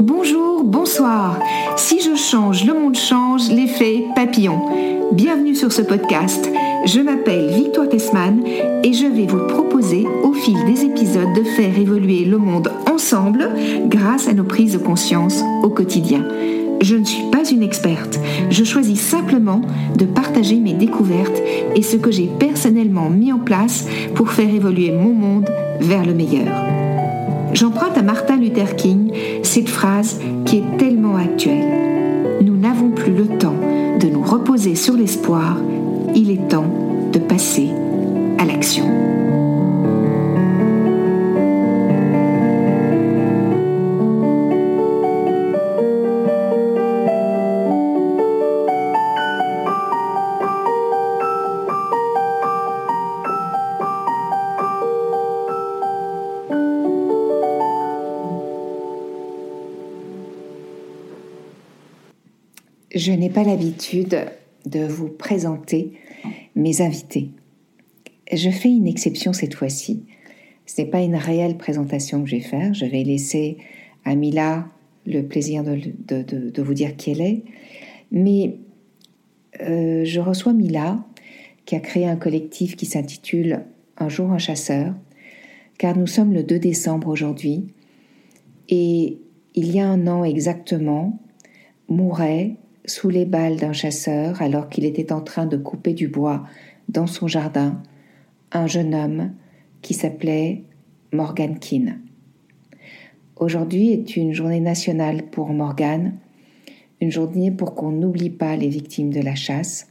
Bonjour, bonsoir. Si je change, le monde change, l'effet papillon. Bienvenue sur ce podcast. Je m'appelle Victoire Tessman et je vais vous proposer au fil des épisodes de faire évoluer le monde ensemble grâce à nos prises de conscience au quotidien. Je ne suis pas une experte, je choisis simplement de partager mes découvertes et ce que j'ai personnellement mis en place pour faire évoluer mon monde vers le meilleur. J'emprunte à Martin Luther King cette phrase qui est tellement actuelle. Nous n'avons plus le temps de nous reposer sur l'espoir, il est temps de passer à l'action. Je n'ai pas l'habitude de vous présenter mes invités. Je fais une exception cette fois-ci. Ce n'est pas une réelle présentation que je vais faire. Je vais laisser à Mila le plaisir de, vous dire qui elle est. Mais euh, je reçois Mila, qui a créé un collectif qui s'intitule Un jour un chasseur, car nous sommes le 2 décembre aujourd'hui. Et il y a un an exactement, mourait sous les balles d'un chasseur alors qu'il était en train de couper du bois dans son jardin un jeune homme qui s'appelait Morgan Keane. Aujourd'hui est une journée nationale pour Morgan, une journée pour qu'on n'oublie pas les victimes de la chasse,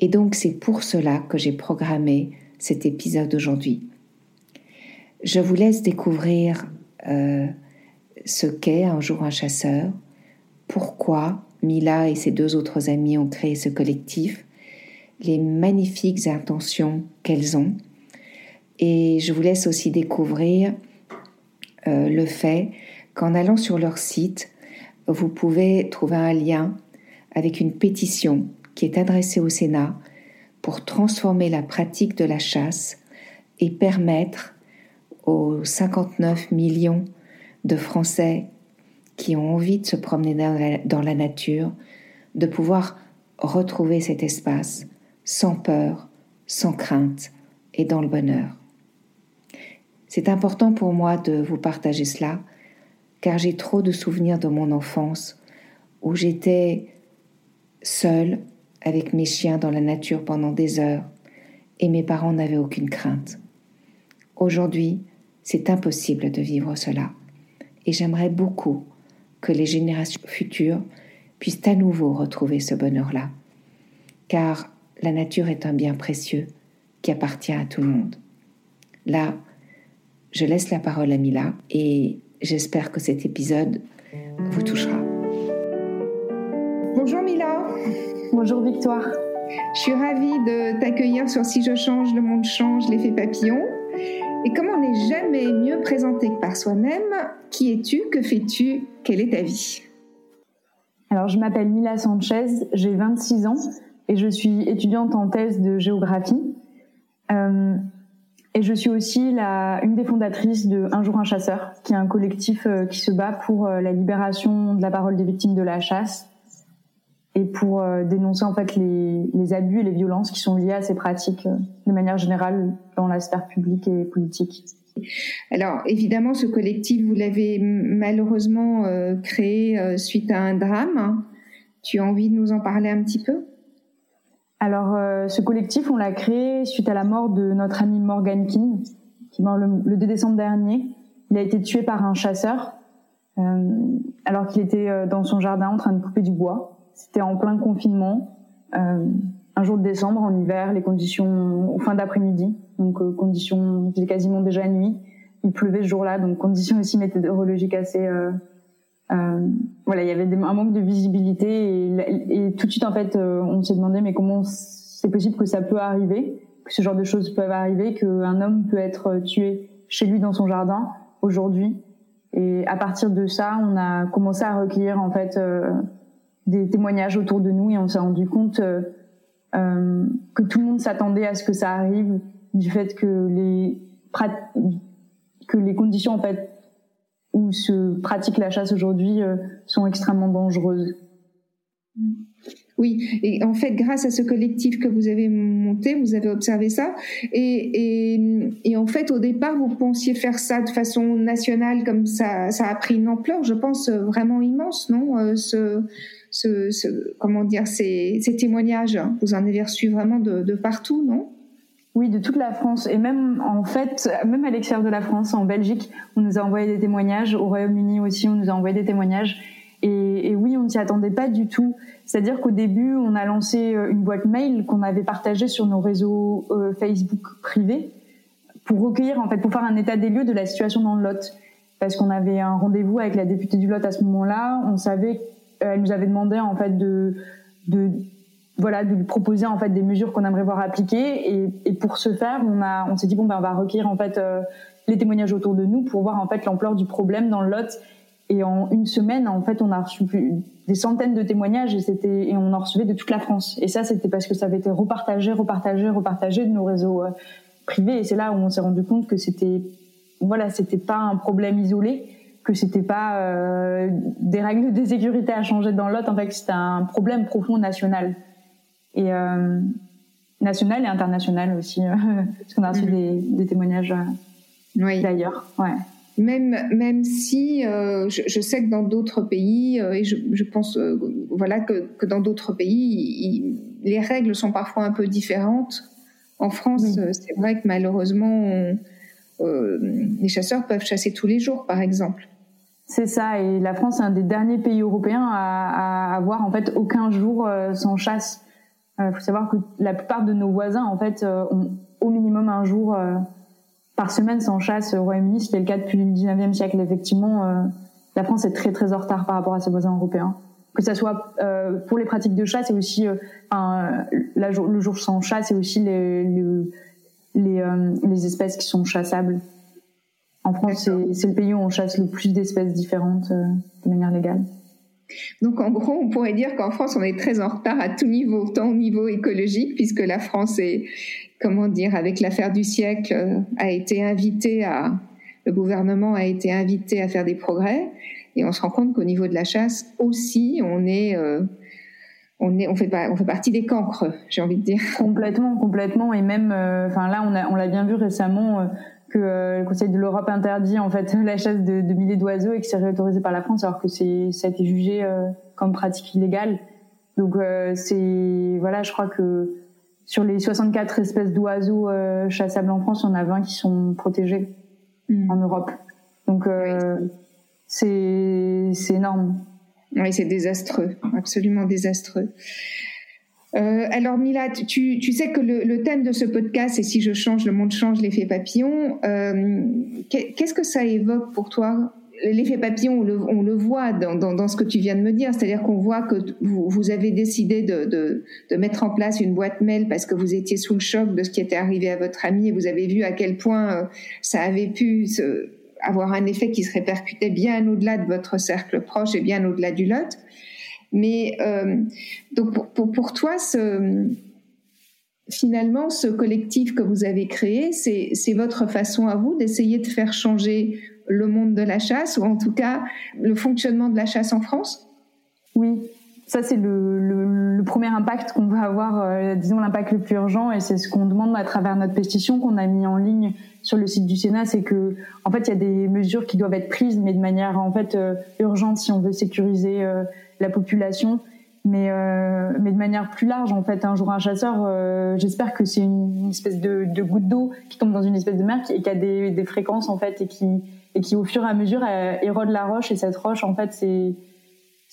et donc c'est pour cela que j'ai programmé cet épisode aujourd'hui. Je vous laisse découvrir euh, ce qu'est un jour un chasseur, pourquoi Mila et ses deux autres amis ont créé ce collectif, les magnifiques intentions qu'elles ont. Et je vous laisse aussi découvrir euh, le fait qu'en allant sur leur site, vous pouvez trouver un lien avec une pétition qui est adressée au Sénat pour transformer la pratique de la chasse et permettre aux 59 millions de Français qui ont envie de se promener dans la, nature, de pouvoir retrouver cet espace sans peur, sans crainte et dans le bonheur. C'est important pour moi de vous partager cela, car j'ai trop de souvenirs de mon enfance où j'étais seule avec mes chiens dans la nature pendant des heures et mes parents n'avaient aucune crainte. Aujourd'hui, c'est impossible de vivre cela et j'aimerais beaucoup que les générations futures puissent à nouveau retrouver ce bonheur-là. Car la nature est un bien précieux qui appartient à tout le monde. Là, je laisse la parole à Mila et j'espère que cet épisode vous touchera. Bonjour Mila. Bonjour Victoire. Je suis ravie de t'accueillir sur Si je change, le monde change, l'effet papillon. Et comme on n'est jamais mieux présenté que par soi-même, qui es-tu Que fais-tu Quelle est ta vie? Alors, je m'appelle Mila Sanchez, j'ai 26 ans et je suis étudiante en thèse de géographie. Euh, et je suis aussi une des fondatrices de Un jour un chasseur, qui est un collectif euh, qui se bat pour euh, la libération de la parole des victimes de la chasse et pour euh, dénoncer en fait les, les, abus et les violences qui sont liées à ces pratiques euh, de manière générale dans la sphère publique et politique. Alors évidemment, ce collectif, vous l'avez malheureusement euh, créé suite à un drame. Tu as envie de nous en parler un petit peu? Alors ce collectif, on l'a créé suite à la mort de notre ami Morgan King, qui est mort le, le 2 décembre dernier. Il a été tué par un chasseur alors qu'il était dans son jardin en train de couper du bois. C'était en plein confinement, euh, un jour de décembre, en hiver, les conditions, fin d'après-midi, donc euh, conditions, il quasiment déjà nuit. Il pleuvait ce jour-là, donc conditions aussi météorologiques assez. Euh, euh, voilà, il y avait un manque de visibilité et, et, tout de suite en fait, euh, on s'est demandé mais comment c'est possible que ça peut arriver, que ce genre de choses peuvent arriver, qu'un homme peut être tué chez lui dans son jardin aujourd'hui. Et à partir de ça, on a commencé à recueillir en fait euh, des témoignages autour de nous et on s'est rendu compte euh, euh, que tout le monde s'attendait à ce que ça arrive, du fait que les que les conditions en fait où se pratique la chasse aujourd'hui sont extrêmement dangereuses. Oui, et en fait, grâce à ce collectif que vous avez monté, vous avez observé ça. Et, et, en fait, au départ, vous pensiez faire ça de façon nationale, comme ça, ça a pris une ampleur, je pense, vraiment immense, non euh, comment dire, ces, témoignages, vous en avez reçu vraiment de, partout, non? Oui, de toute la France et même en fait, même à l'extérieur de la France, en Belgique, on nous a envoyé des témoignages. Au Royaume-Uni aussi, on nous a envoyé des témoignages. Et, oui, on ne s'y attendait pas du tout. C'est-à-dire qu'au début, on a lancé euh, une boîte mail qu'on avait partagée sur nos réseaux euh, Facebook privés pour recueillir, en fait, pour faire un état des lieux de la situation dans le Lot. Parce qu'on avait un rendez-vous avec la députée du Lot à ce moment-là. On savait, elle nous avait demandé, en fait, de, voilà, de lui proposer, en fait, des mesures qu'on aimerait voir appliquées. Et, pour ce faire, on a, on s'est dit, bon, ben, on va recueillir, en fait, les témoignages autour de nous pour voir, en fait, l'ampleur du problème dans le Lot et en une semaine, en fait, on a reçu des centaines de témoignages et c'était et on en recevait de toute la France. Et ça, c'était parce que ça avait été repartagé, repartagé, repartagé de nos réseaux euh, privés. Et c'est là où on s'est rendu compte que c'était voilà, c'était pas un problème isolé, que c'était pas euh, des règles de sécurité à changer dans l'autre. En fait, c'était un problème profond national et euh, national et international aussi, parce qu'on a reçu mm-hmm. des, des, témoignages oui. d'ailleurs. Ouais même même si euh, je, je, sais que dans d'autres pays euh, et je, je pense euh, voilà que, que dans d'autres pays les règles sont parfois un peu différentes. En France, c'est vrai que malheureusement les chasseurs peuvent chasser tous les jours, par exemple. C'est ça, et la France est un des derniers pays européens à, à avoir en fait aucun jour sans chasse. Il faut savoir que la plupart de nos voisins en fait ont au minimum un jour par semaine sans chasse au Royaume-Uni. C'était le cas depuis le 19e siècle. Effectivement, euh, la France est très très en retard par rapport à ses voisins européens. Que ça soit euh, pour les pratiques de chasse et aussi euh, le jour sans chasse et aussi les, les, euh, les, espèces qui sont chassables. En France, c'est le pays où on chasse le plus d'espèces différentes euh, de manière légale. Donc en gros, on pourrait dire qu'en France, on est très en retard à tout niveau, tant au niveau écologique, puisque la France est, comment dire, avec l'affaire du siècle, euh, a été invité à, le gouvernement a été invité à faire des progrès, et on se rend compte qu'au niveau de la chasse aussi, on est, euh, on est, on fait pas, on fait partie des cancres, j'ai envie de dire. Complètement, complètement, et même, euh, enfin là, on a, on l'a bien vu récemment que le Conseil de l'Europe interdit en fait la chasse de, de milliers d'oiseaux et que c'est réautorisé par la France, alors que c'est, ça a été jugé comme pratique illégale. Donc c'est, voilà, je crois que sur les 64 espèces d'oiseaux euh, chassables en France, il y en a 20 qui sont protégés mm. en Europe. Donc euh, c'est c'est énorme. Oui, c'est désastreux, absolument désastreux. Euh, alors Mila, tu, tu sais que le, le, thème de ce podcast, c'est si je change, le monde change, l'effet papillon. Euh, Qu'est-ce que ça évoque pour toi? L'effet papillon, on le, on le voit dans, dans, dans, ce que tu viens de me dire, c'est-à-dire qu'on voit que vous, vous, avez décidé de, de, de, mettre en place une boîte mail parce que vous étiez sous le choc de ce qui était arrivé à votre ami et vous avez vu à quel point euh, ça avait pu se, avoir un effet qui se répercutait bien au-delà de votre cercle proche et bien au-delà du lot. Mais euh, donc pour, pour, toi, finalement, ce collectif que vous avez créé, c'est votre façon à vous d'essayer de faire changer le monde de la chasse, ou en tout cas le fonctionnement de la chasse en France? Oui, ça c'est le, le, premier impact qu'on va avoir, euh, disons l'impact le plus urgent, et c'est ce qu'on demande à travers notre pétition qu'on a mis en ligne sur le site du Sénat, c'est que en fait il y a des mesures qui doivent être prises, mais de manière en fait euh, urgente si on veut sécuriser la population mais euh, mais de manière plus large en fait un jour un chasseur euh, j'espère que c'est une, espèce de, de goutte d'eau qui tombe dans une espèce de mer et qui a des, des fréquences en fait et qui et qui au fur et à mesure érode la roche et cette roche en fait c'est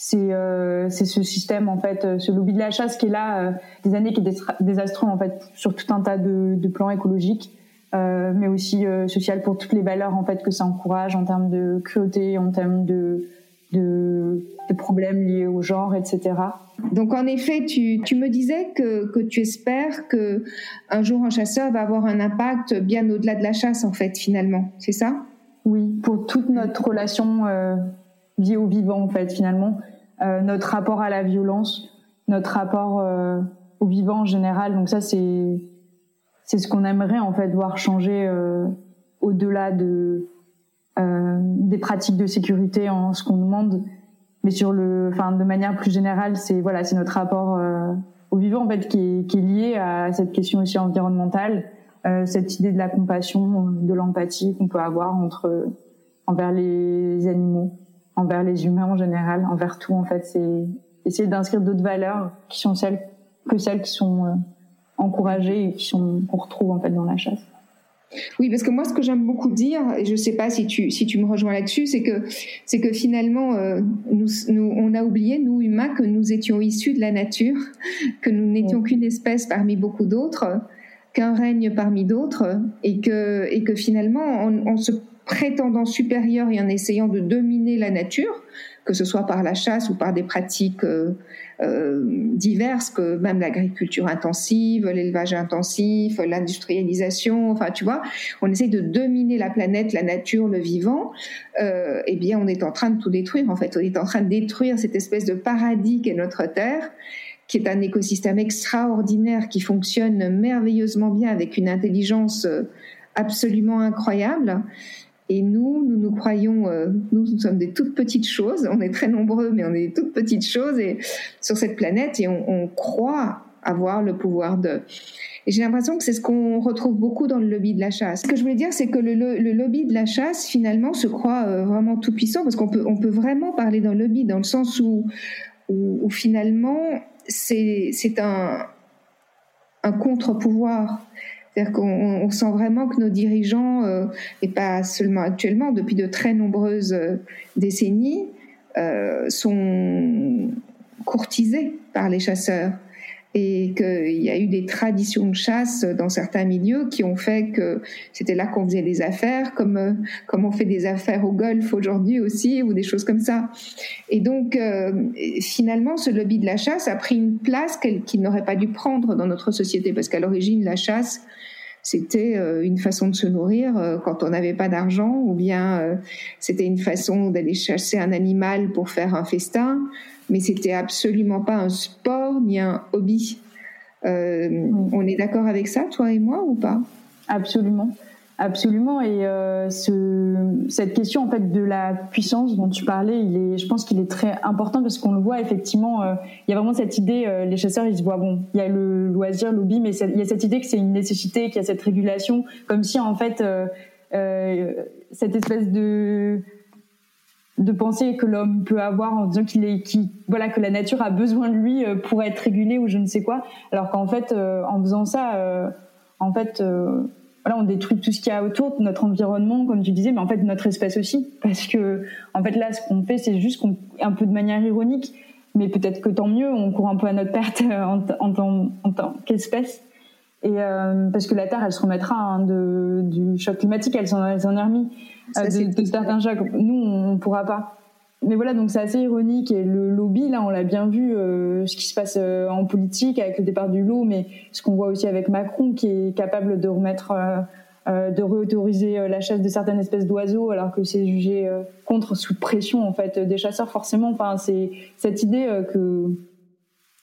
c'est euh, ce système en fait euh, ce lobby de la chasse qui est là euh, des années qui est désastreux en fait sur tout un tas de, de plans écologiques euh, mais aussi social pour toutes les valeurs en fait que ça encourage en termes de cruauté en termes de de, problèmes liés au genre etc donc en effet tu, tu me disais que, que tu espères que un jour un chasseur va avoir un impact bien au-delà de la chasse en fait finalement. C'est ça? Oui, pour toute notre relation euh, vie au vivant en fait finalement, euh, notre rapport à la violence, notre rapport euh, au vivant en général. Donc ça c'est c'est ce qu'on aimerait en fait voir changer au-delà de des pratiques de sécurité en ce qu'on demande, mais sur le, enfin, de manière plus générale, c'est voilà, c'est notre rapport au vivant en fait qui est, qui est lié à cette question aussi environnementale, cette idée de la compassion, de l'empathie qu'on peut avoir entre envers les animaux, envers les humains en général, envers tout en fait. C'est essayer d'inscrire d'autres valeurs qui sont celles que celles qui sont euh, encouragées et qui sont qu'on retrouve en fait dans la chasse. Oui, parce que moi, ce que j'aime beaucoup dire, et je ne sais pas si tu, si tu me rejoins là-dessus, c'est que, c'est que finalement, euh, nous, nous, on a oublié, nous humains, que nous étions issus de la nature, que nous n'étions qu'une espèce parmi beaucoup d'autres, qu'un règne parmi d'autres, et que, et que finalement, on se prétendant supérieur et en essayant de dominer la nature, que ce soit par la chasse ou par des pratiques euh, diverses, que même l'agriculture intensive, l'élevage intensif, l'industrialisation, enfin tu vois, on essaye de dominer la planète, la nature, le vivant, euh, eh bien on est en train de tout détruire en fait, on est en train de détruire cette espèce de paradis qu'est notre Terre qui est un écosystème extraordinaire qui fonctionne merveilleusement bien avec une intelligence euh, absolument incroyable et nous, nous nous croyons, euh, nous, sommes des toutes petites choses. On est très nombreux, mais on est des toutes petites choses sur cette planète et on, croit avoir le pouvoir de. Et j'ai l'impression que c'est ce qu'on retrouve beaucoup dans le lobby de la chasse. Ce que je voulais dire, c'est que le, lobby de la chasse, finalement, se croit euh, vraiment tout puissant parce qu'on peut, vraiment parler d'un lobby dans le sens où, finalement, c'est, un contre-pouvoir. C'est-à-dire qu'on sent vraiment que nos dirigeants, euh, et pas seulement actuellement, depuis de très nombreuses euh, décennies, euh, sont courtisés par les chasseurs et qu'il y a eu des traditions de chasse dans certains milieux qui ont fait que c'était là qu'on faisait des affaires, comme euh, comme on fait des affaires au golf aujourd'hui aussi, ou des choses comme ça. Et donc euh, finalement, ce lobby de la chasse a pris une place qu'il n'aurait pas dû prendre dans notre société, parce qu'à l'origine, la chasse c'était euh, une façon de se nourrir quand on n'avait pas d'argent, ou bien c'était une façon d'aller chasser un animal pour faire un festin mais c'était absolument pas un sport ni un hobby. Euh, on est d'accord avec ça, toi et moi, ou pas? Absolument. Absolument. Et euh, ce, cette question en fait de la puissance dont tu parlais, il est, je pense qu'il est très important parce qu'on le voit effectivement. Euh, il y a vraiment cette idée. Euh, les chasseurs, ils se voient bon. Il y a le loisir, l'hobby, mais il y a cette idée que c'est une nécessité, qu'il y a cette régulation, comme si en fait cette espèce de de penser que l'homme peut avoir en disant qu'il est qui voilà que la nature a besoin de lui euh, pour être régulé ou je ne sais quoi. Alors qu'en fait euh, en faisant ça euh, en fait voilà on détruit tout ce qu'il y a autour de notre environnement comme tu disais mais en fait notre espèce aussi. Parce que en fait là ce qu'on fait c'est juste qu'on un peu de manière ironique. Mais peut-être que tant mieux on court un peu à notre perte en, en, en tant qu'espèce. Et parce que la Terre elle se remettra hein, de, du choc climatique elle s'en elle est remis euh, de, de certains Nous, on, pourra pas. Mais voilà, donc c'est assez ironique et le lobby, là, on l'a bien vu, euh, ce qui se passe euh, en politique avec le départ du loup, mais ce qu'on voit aussi avec Macron, qui est capable de remettre, de réautoriser la chasse de certaines espèces d'oiseaux, alors que c'est jugé contre sous pression en fait des chasseurs. Forcément, enfin, c'est cette idée que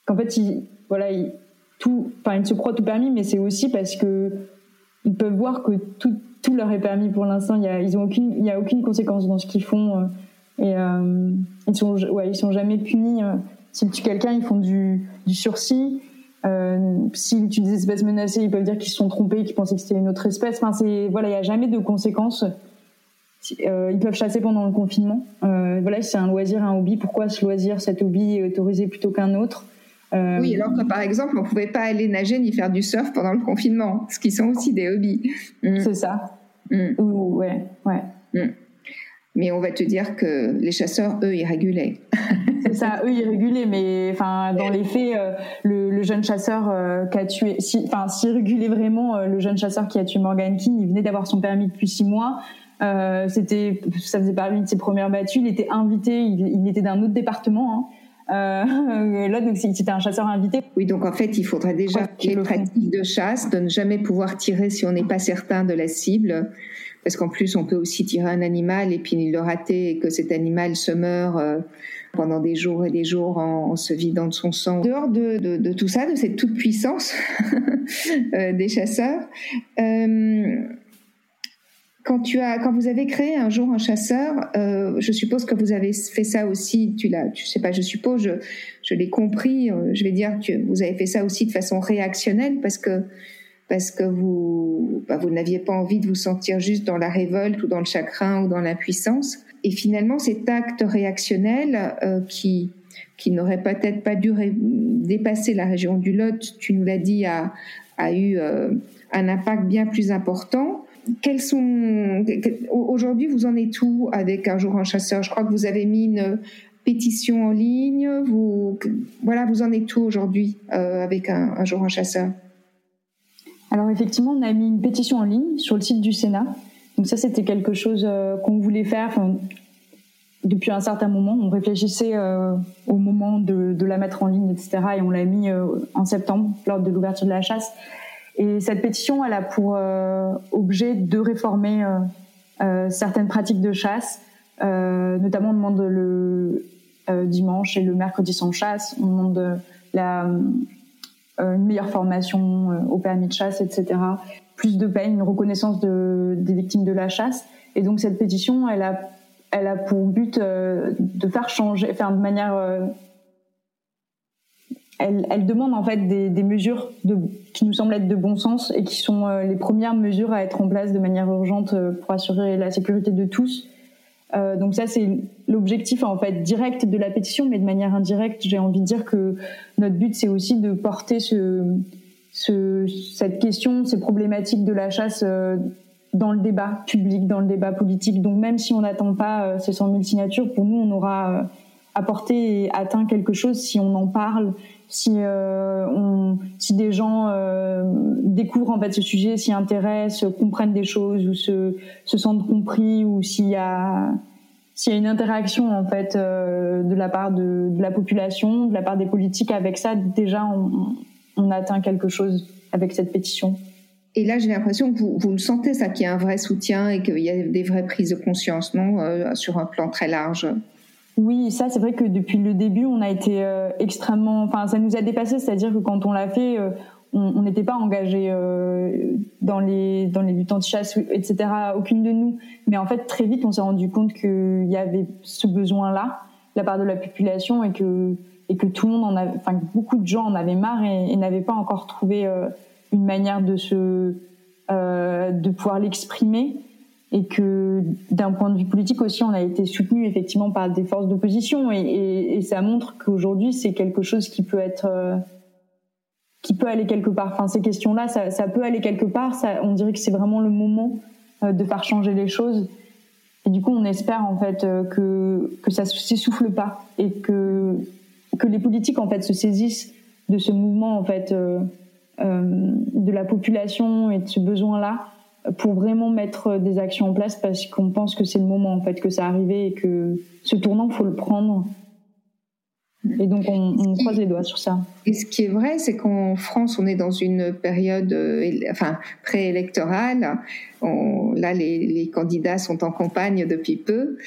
qu'en fait, ils, voilà, ils, tout, enfin, ils se croient tout permis, mais c'est aussi parce que ils peuvent voir que tout tout leur est permis pour l'instant. Il y a, ils ont aucune, il y a aucune conséquence dans ce qu'ils font. Euh, et euh, ils sont, ouais, ils sont jamais punis. Euh. S'ils tuent quelqu'un, ils font du, du sursis. Euh, s'ils tuent des espèces menacées, ils peuvent dire qu'ils se sont trompés, qu'ils pensaient que c'était une autre espèce. Enfin, c'est voilà, il y a jamais de conséquences. Euh, ils peuvent chasser pendant le confinement. Euh, voilà, c'est un loisir, un hobby. Pourquoi ce loisir, cet hobby est autorisé plutôt qu'un autre? Oui, alors que par exemple, on pouvait pas aller nager ni faire du surf pendant le confinement, ce qui sont aussi des hobbies. C'est ça. Mm. ouais, ouais. Mm. Mais on va te dire que les chasseurs, eux, ils régulaient. C'est ça, eux, ils régulaient, mais enfin, dans les faits, euh, le, jeune chasseur euh, qui a tué, enfin, s'il régulait vraiment, le jeune chasseur qui a tué Morgan King, il venait d'avoir son permis depuis six mois. c'était, ça faisait partie de ses premières battues. Il était invité, il, il était d'un autre département. Hein. Euh, là, donc, c'était un chasseur invité. Oui, donc en fait, il faudrait déjà qu'il y ait une pratique de chasse, de ne jamais pouvoir tirer si on n'est pas certain de la cible. Parce qu'en plus, on peut aussi tirer un animal et puis le rater et que cet animal se meurt euh, pendant des jours et des jours en, se vidant de son sang. Dehors de, de, de tout ça, de cette toute puissance euh, des chasseurs, euh, quand tu as, quand vous avez créé un jour un chasseur, euh, je suppose que vous avez fait ça aussi. Tu l'as, tu sais pas, je suppose, je, je l'ai compris. Euh, je vais dire que vous avez fait ça aussi de façon réactionnelle parce que parce que vous, bah, vous n'aviez pas envie de vous sentir juste dans la révolte ou dans le chagrin ou dans l'impuissance. Et finalement, cet acte réactionnel euh, qui qui n'aurait peut-être pas dû dépasser la région du Lot, tu nous l'as dit, a, eu un impact bien plus important. Quels sont aujourd'hui vous en êtes où avec un jour en chasseur? Je crois que vous avez mis une pétition en ligne. Voilà, vous en êtes où aujourd'hui euh, avec un, jour en chasseur? Alors effectivement, on a mis une pétition en ligne sur le site du Sénat. Donc ça, c'était quelque chose euh, qu'on voulait faire depuis un certain moment. On réfléchissait euh, au moment de, de, la mettre en ligne, etc. Et on l'a mis en septembre, lors de l'ouverture de la chasse. Et cette pétition, elle a pour euh, objet de réformer certaines pratiques de chasse. notamment, on demande le dimanche et le mercredi sans chasse. On demande une meilleure formation au permis de chasse, etc. Plus de peine, une reconnaissance de, des victimes de la chasse. Et donc, cette pétition, elle a elle a pour but euh, de faire changer, faire de manière. Euh, elle, demande en fait des, mesures qui nous semblent être de bon sens et qui sont euh, les premières mesures à être en place de manière urgente pour assurer la sécurité de tous. donc ça c'est l'objectif en fait direct de la pétition, mais de manière indirecte, j'ai envie de dire que notre but c'est aussi de porter ce, ce, cette question, ces problématiques de la chasse dans le débat public, dans le débat politique. Donc même si on n'attend pas euh, ces 100 000 signatures, pour nous, on aura euh, apporté et atteint quelque chose si on en parle, si euh, on, si des gens euh, découvrent en fait ce sujet, s'y intéressent, comprennent des choses ou se, se sentent compris, ou s'il y a s'il y a une interaction en fait euh, de la part de, la population, de la part des politiques avec ça, déjà on, on atteint quelque chose avec cette pétition. Et là, j'ai l'impression que vous, vous le sentez, ça, qu'il y a un vrai soutien et qu'il y a des vraies prises de conscience, non, sur un plan très large. Oui, ça, c'est vrai que depuis le début, on a été euh, extrêmement, enfin, ça nous a dépassé, c'est-à-dire que quand on l'a fait, euh, on n'était pas engagé dans les dans les luttes anti-chasse, etc. Aucune de nous. Mais en fait, très vite, on s'est rendu compte qu'il y avait ce besoin-là, la part de la population, et que et que tout le monde en avait, enfin, beaucoup de gens en avaient marre et, et n'avaient pas encore trouvé une manière de se euh, de pouvoir l'exprimer et que d'un point de vue politique aussi on a été soutenu effectivement par des forces d'opposition. Et, et, et, ça montre qu'aujourd'hui c'est quelque chose qui peut être euh, qui peut aller quelque part. Enfin ces questions là ça, ça peut aller quelque part. Ça, on dirait que c'est vraiment le moment euh, de faire changer les choses. Et du coup on espère en fait euh, que que ça s'essouffle pas et que que les politiques en fait se saisissent de ce mouvement en fait de la population et de ce besoin-là pour vraiment mettre des actions en place parce qu'on pense que c'est le moment en fait que ça arrivé et que ce tournant faut le prendre et donc, on, on croise les doigts sur ça. Et ce qui est vrai, c'est qu'en France, on est dans une période euh, enfin, préélectorale. là, les, les, candidats sont en campagne depuis peu.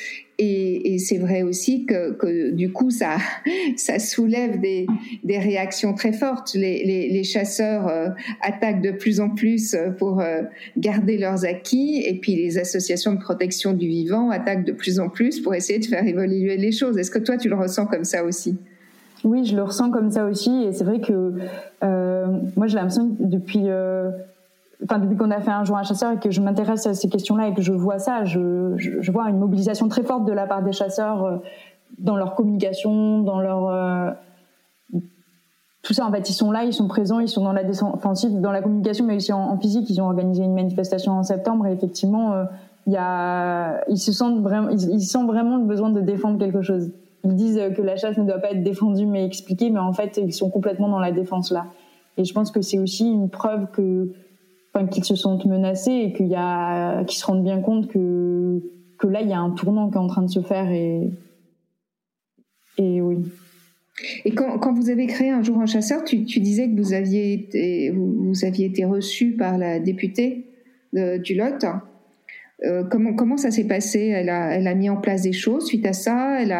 Et, c'est vrai aussi que, du coup, ça, soulève des, réactions très fortes. Les, chasseurs euh, attaquent de plus en plus pour euh, garder leurs acquis. Et puis, les associations de protection du vivant attaquent de plus en plus pour essayer de faire évoluer les choses. Est-ce que toi, tu le ressens comme ça aussi? Oui, je le ressens comme ça aussi, et c'est vrai que euh, moi j'ai l'impression que depuis, euh, enfin depuis qu'on a fait un jour un chasseur et que je m'intéresse à ces questions-là et que je vois ça, je, je, je, vois une mobilisation très forte de la part des chasseurs euh, dans leur communication, dans leur euh, tout ça en fait ils sont là, ils sont présents, ils sont dans la défensive, dans la communication, mais aussi en, physique. Ils ont organisé une manifestation en septembre et effectivement euh, y a, ils se sentent vraiment, ils sentent vraiment le besoin de défendre quelque chose ils disent que la chasse ne doit pas être défendue mais expliquée, mais en fait, ils sont complètement dans la défense là. Et je pense que c'est aussi une preuve que, enfin, qu'ils se sentent menacés et qu'il y a, qu'ils se rendent bien compte que, que là, il y a un tournant qui est en train de se faire et, et oui. Et quand, quand vous avez créé un jour un chasseur, tu, disais que vous aviez été, vous, aviez été reçu par la députée de, du Lot. Euh, comment, ça s'est passé? Elle a, elle a mis en place des choses suite à ça? Elle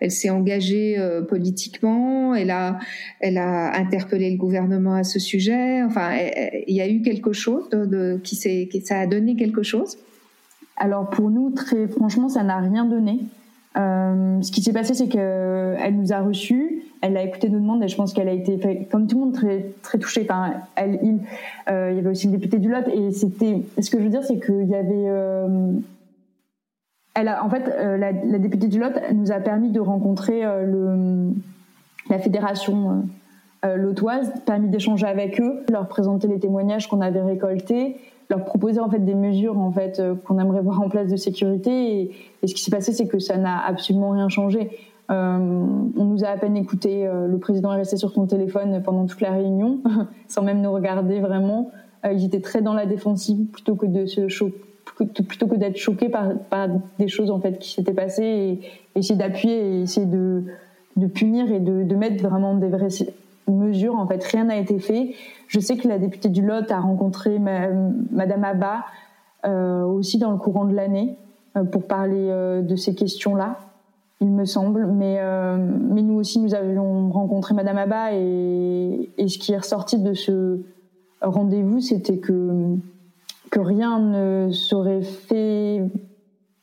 elle s'est engagée euh, politiquement? Elle a, elle a interpellé le gouvernement à ce sujet? Enfin, il y a eu quelque chose de, de qui s'est, ça a donné quelque chose? Alors pour nous, très franchement, ça n'a rien donné. Euh, ce qui s'est passé, c'est qu'elle nous a reçus, elle a écouté nos demandes et je pense qu'elle a été, comme tout le monde, très touchée. Enfin, elle, il, euh, il y avait aussi le député du Lot et c'était. Ce que je veux dire, c'est qu'il y avait. Euh, elle a, en fait, euh, la, députée du Lot nous a permis de rencontrer euh, la fédération lotoise, permis d'échanger avec eux, leur présenter les témoignages qu'on avait récoltés leur proposer en fait des mesures en fait euh, qu'on aimerait voir en place de sécurité et, ce qui s'est passé c'est que ça n'a absolument rien changé. Euh, on nous a à peine écouté, euh, le président est resté sur son téléphone pendant toute la réunion sans même nous regarder vraiment. Euh, ils étaient très dans la défensive plutôt que de se plutôt que d'être choqués par, des choses en fait qui s'étaient passées et, essayer d'appuyer essayer de, punir et de, mettre vraiment des vraies mesures. En fait, rien n'a été fait. Je sais que la députée du Lot a rencontré Madame Abba euh, aussi dans le courant de l'année euh, pour parler euh, de ces questions-là, il me semble. Mais, mais nous aussi, nous avions rencontré Madame Abba et, ce qui est ressorti de ce rendez-vous, c'était que, que rien ne serait fait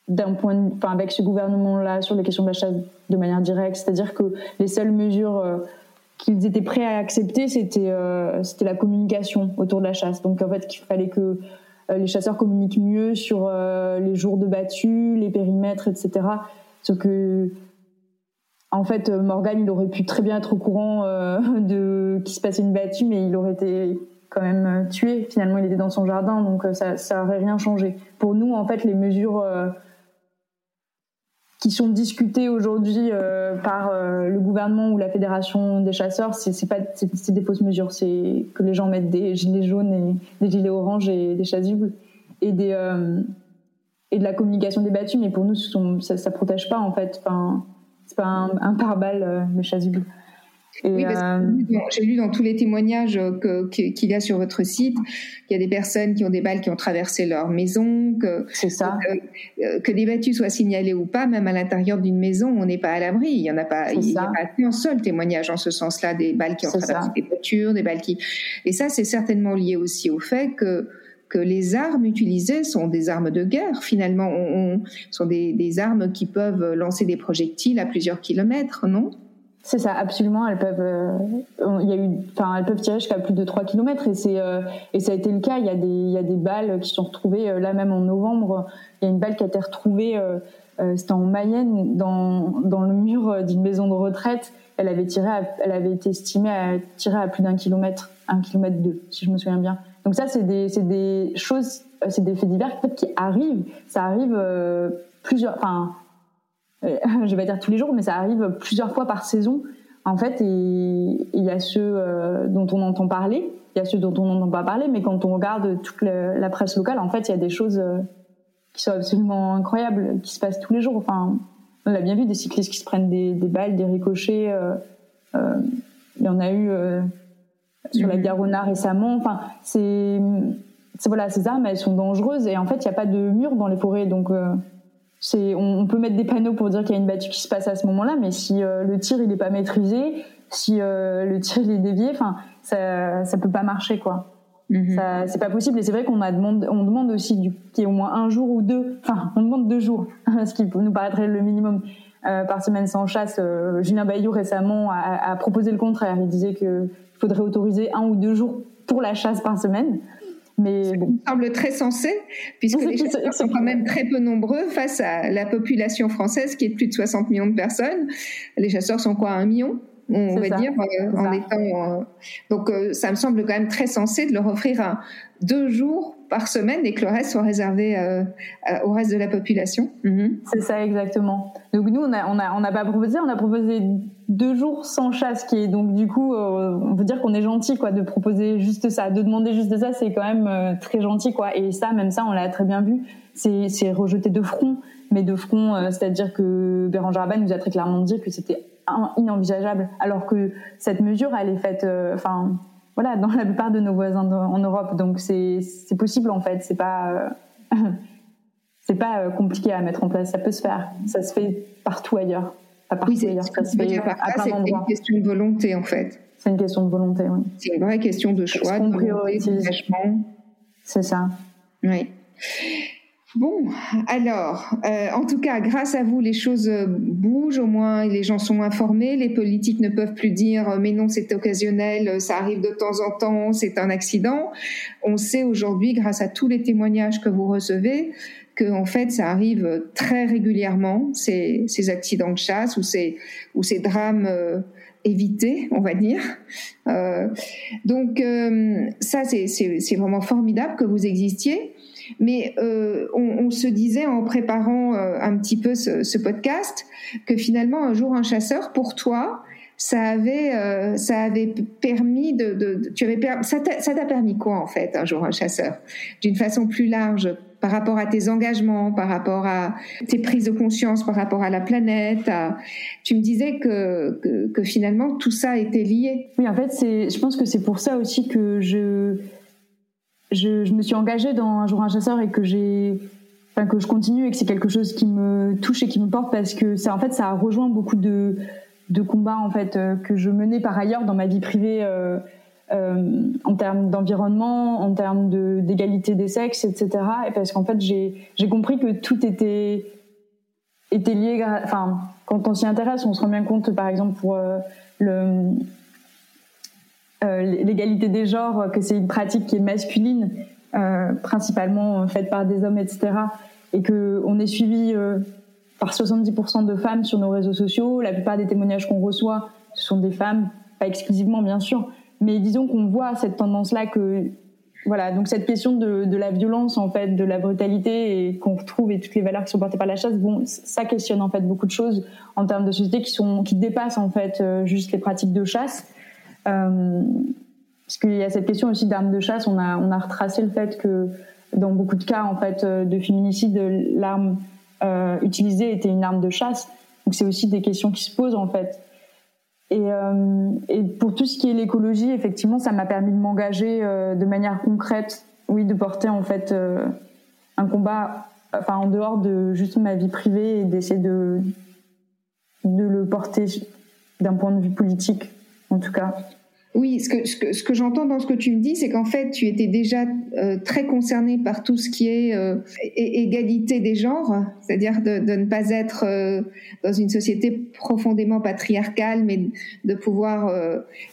d'un point avec ce gouvernement-là sur les questions de la chasse de manière directe. C'est-à-dire que les seules mesures qu'ils étaient prêts à accepter, c'était euh, c'était la communication autour de la chasse. Donc en fait, qu'il fallait que euh, les chasseurs communiquent mieux sur euh, les jours de battu, les périmètres, etc. Sauf que en fait, Morgan, il aurait pu très bien être au courant de qu'il se passait une battue, mais il aurait été quand même tué. Finalement, il était dans son jardin, donc ça, ça aurait rien changé. Pour nous, en fait, les mesures qui sont discutés aujourd'hui euh, par euh, le gouvernement ou la fédération des chasseurs, c'est pas c'est des fausses mesures. C'est que les gens mettent des gilets jaunes et des gilets oranges et des chasubles et euh, de la communication des battus. Mais pour nous, ça, ça protège pas en fait. Enfin, c'est pas un, un pare-balles le chasuble oui, parce que euh, j'ai lu dans tous les témoignages qu'il y a sur votre site qu'il y a des personnes qui ont des balles qui ont traversé leur maison, que, ça. Euh, que des battues soient signalées ou pas, même à l'intérieur d'une maison, on n'est pas à l'abri. Il n'y en a pas, il n'y a pas qu'un seul témoignage en ce sens-là, des balles qui ont traversé des voitures, des balles qui. Et ça, c'est certainement lié aussi au fait que que les armes utilisées sont des armes de guerre. Finalement, on, sont des, des armes qui peuvent lancer des projectiles à plusieurs kilomètres, non? C'est ça, absolument. Elles peuvent, euh, il y a eu, enfin, elles peuvent tirer jusqu'à plus de 3 km et c'est, euh, et ça a été le cas. Il y a des, il y a des balles qui sont retrouvées euh, là même en novembre. Il y a une balle qui a été retrouvée, c'était en Mayenne, dans, dans le mur d'une maison de retraite. Elle avait tiré, elle avait été estimée à tirer à plus d'un kilomètre, un kilomètre deux, si je me souviens bien. Donc ça, c'est des, c'est des choses, c'est des faits divers qui arrivent. Ça arrive plusieurs, enfin euh, je vais dire tous les jours, mais ça arrive plusieurs fois par saison, en fait, il y a ceux euh, dont on entend parler, il y a ceux dont on n'entend pas parler, mais quand on regarde toute la, presse locale, en fait, il y a des choses euh, qui sont absolument incroyables, qui se passent tous les jours. Enfin, on l'a bien vu, des cyclistes qui se prennent des, des balles, des ricochets. Euh, il y en a eu sur la Garona récemment. Enfin, c'est, voilà, ces armes, elles sont dangereuses et en fait, il n'y a pas de mur dans les forêts, donc on, peut mettre des panneaux pour dire qu'il y a une battue qui se passe à ce moment-là, mais si euh, le tir il est pas maîtrisé, si euh, le tir il est dévié, enfin ça ça peut pas marcher quoi. Mm c'est pas possible et c'est vrai qu'on demande on demande aussi qu'il y ait au moins un jour ou deux, enfin on demande deux jours, ce qui nous paraîtrait le minimum euh, par semaine sans chasse. Julien Bayou récemment a, a, proposé le contraire, il disait qu'il faudrait autoriser un ou deux jours pour la chasse par semaine. Mais Ça me semble très sensé, puisque les chasseurs sont quand même très peu nombreux face à la population française qui est de plus de 60 millions de personnes. Les chasseurs sont quoi, un million on va dire, euh, en étant. Euh, donc, euh, ça me semble quand même très sensé de leur offrir un, deux jours par semaine et que le reste soit réservé au reste de la population. Mhm. C'est ça exactement. Donc nous, on n'a pas proposé, on a proposé deux jours sans chasse, qui est donc du coup, on peut dire qu'on est gentil quoi de proposer juste ça, de demander juste ça, c'est quand même très gentil quoi. Et ça, même ça, on l'a très bien vu, c'est rejeté de front, mais de front, c'est-à-dire que Bérangère Abba nous a très clairement dit que c'était inenvisageable. Alors que cette mesure, elle est faite, euh, enfin, voilà, dans la plupart de nos voisins en Europe. Donc c'est possible en fait. C'est pas euh, c'est pas euh, compliqué à mettre en place. Ça peut se faire. Ça se fait partout ailleurs. Pas partout oui, ailleurs. Ça se fait C'est une question de volonté en fait. C'est une question de volonté, oui. C'est une vraie question de choix, de C'est ça. Oui. Bon, alors, euh, en tout cas, grâce à vous, les choses bougent, au moins les gens sont informés, les politiques ne peuvent plus dire mais non, c'est occasionnel, ça arrive de temps en temps, c'est un accident. On sait aujourd'hui, grâce à tous les témoignages que vous recevez, que en fait ça arrive très régulièrement ces, ces accidents de chasse ou ces ou ces drames euh, évités on va dire euh, donc euh, ça c'est vraiment formidable que vous existiez mais euh, on, se disait en préparant euh, un petit peu ce, podcast que finalement un jour un chasseur pour toi ça avait euh, ça avait permis de, tu avais ça t'a permis quoi en fait un jour un chasseur? D'une façon plus large par rapport à tes engagements, par rapport à tes prises de conscience, par rapport à la planète. Tu me disais que, que, que, finalement tout ça était lié. Oui, en fait, je pense que c'est pour ça aussi que je, je, me suis engagée dans un jour un chasseur et que j'ai, enfin, que je continue et que c'est quelque chose qui me touche et qui me porte parce que ça, en fait, ça a rejoint beaucoup de, de combats en fait euh, que je menais par ailleurs dans ma vie privée. Euh, euh, en termes d'environnement, en termes d'égalité des sexes, etc. Et parce qu'en fait, j'ai compris que tout était était lié. Enfin, quand on s'y intéresse, on se rend bien compte, par exemple, pour le l'égalité des genres, que c'est une pratique qui est masculine, euh, principalement faite par des hommes, etc. Et que on est suivi par 70% de femmes sur nos réseaux sociaux. La plupart des témoignages qu'on reçoit, ce sont des femmes, pas exclusivement bien sûr, mais disons qu'on voit cette tendance-là que voilà, donc cette question de, de, la violence en fait, de la brutalité et qu'on retrouve et toutes les valeurs qui sont portées par la chasse, bon, ça questionne en fait beaucoup de choses en termes de société qui sont qui dépassent en fait euh, juste les pratiques de chasse. Euh, parce qu'il y a cette question aussi d'armes de chasse, on a on a retracé le fait que dans beaucoup de cas en fait euh, de féminicide, l'arme euh, utilisée était une arme de chasse. Donc c'est aussi des questions qui se posent en fait. Et, euh, et, pour tout ce qui est l'écologie, effectivement, ça m'a permis de m'engager euh, de manière concrète, oui, de porter en fait euh, un combat, enfin en dehors de juste ma vie privée et d'essayer de de le porter d'un point de vue politique, tout cas. Oui, ce que, j'entends dans ce que tu me dis, c'est qu'en fait, tu étais déjà euh, très concerné par tout ce qui est euh, égalité des genres, c'est-à-dire de, ne pas être euh, dans une société profondément patriarcale, mais de pouvoir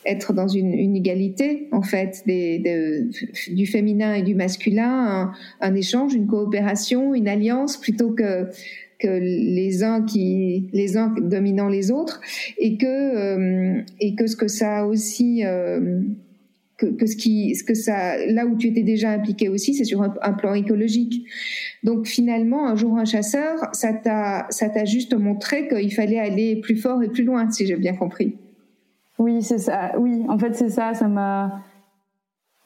être dans une, égalité, en fait, du féminin et du masculin, un échange, une coopération, une alliance, plutôt que que les uns qui les uns dominant les autres et que euh, et que ce que ça a aussi euh, que, ce qui ce que ça là où tu étais déjà impliqué aussi c'est sur un, plan écologique. Donc finalement un jour un chasseur ça t'a ça t'a juste montré qu'il fallait aller plus fort et plus loin si j'ai bien compris. Oui c'est ça. Oui en fait c'est ça. Ça m'a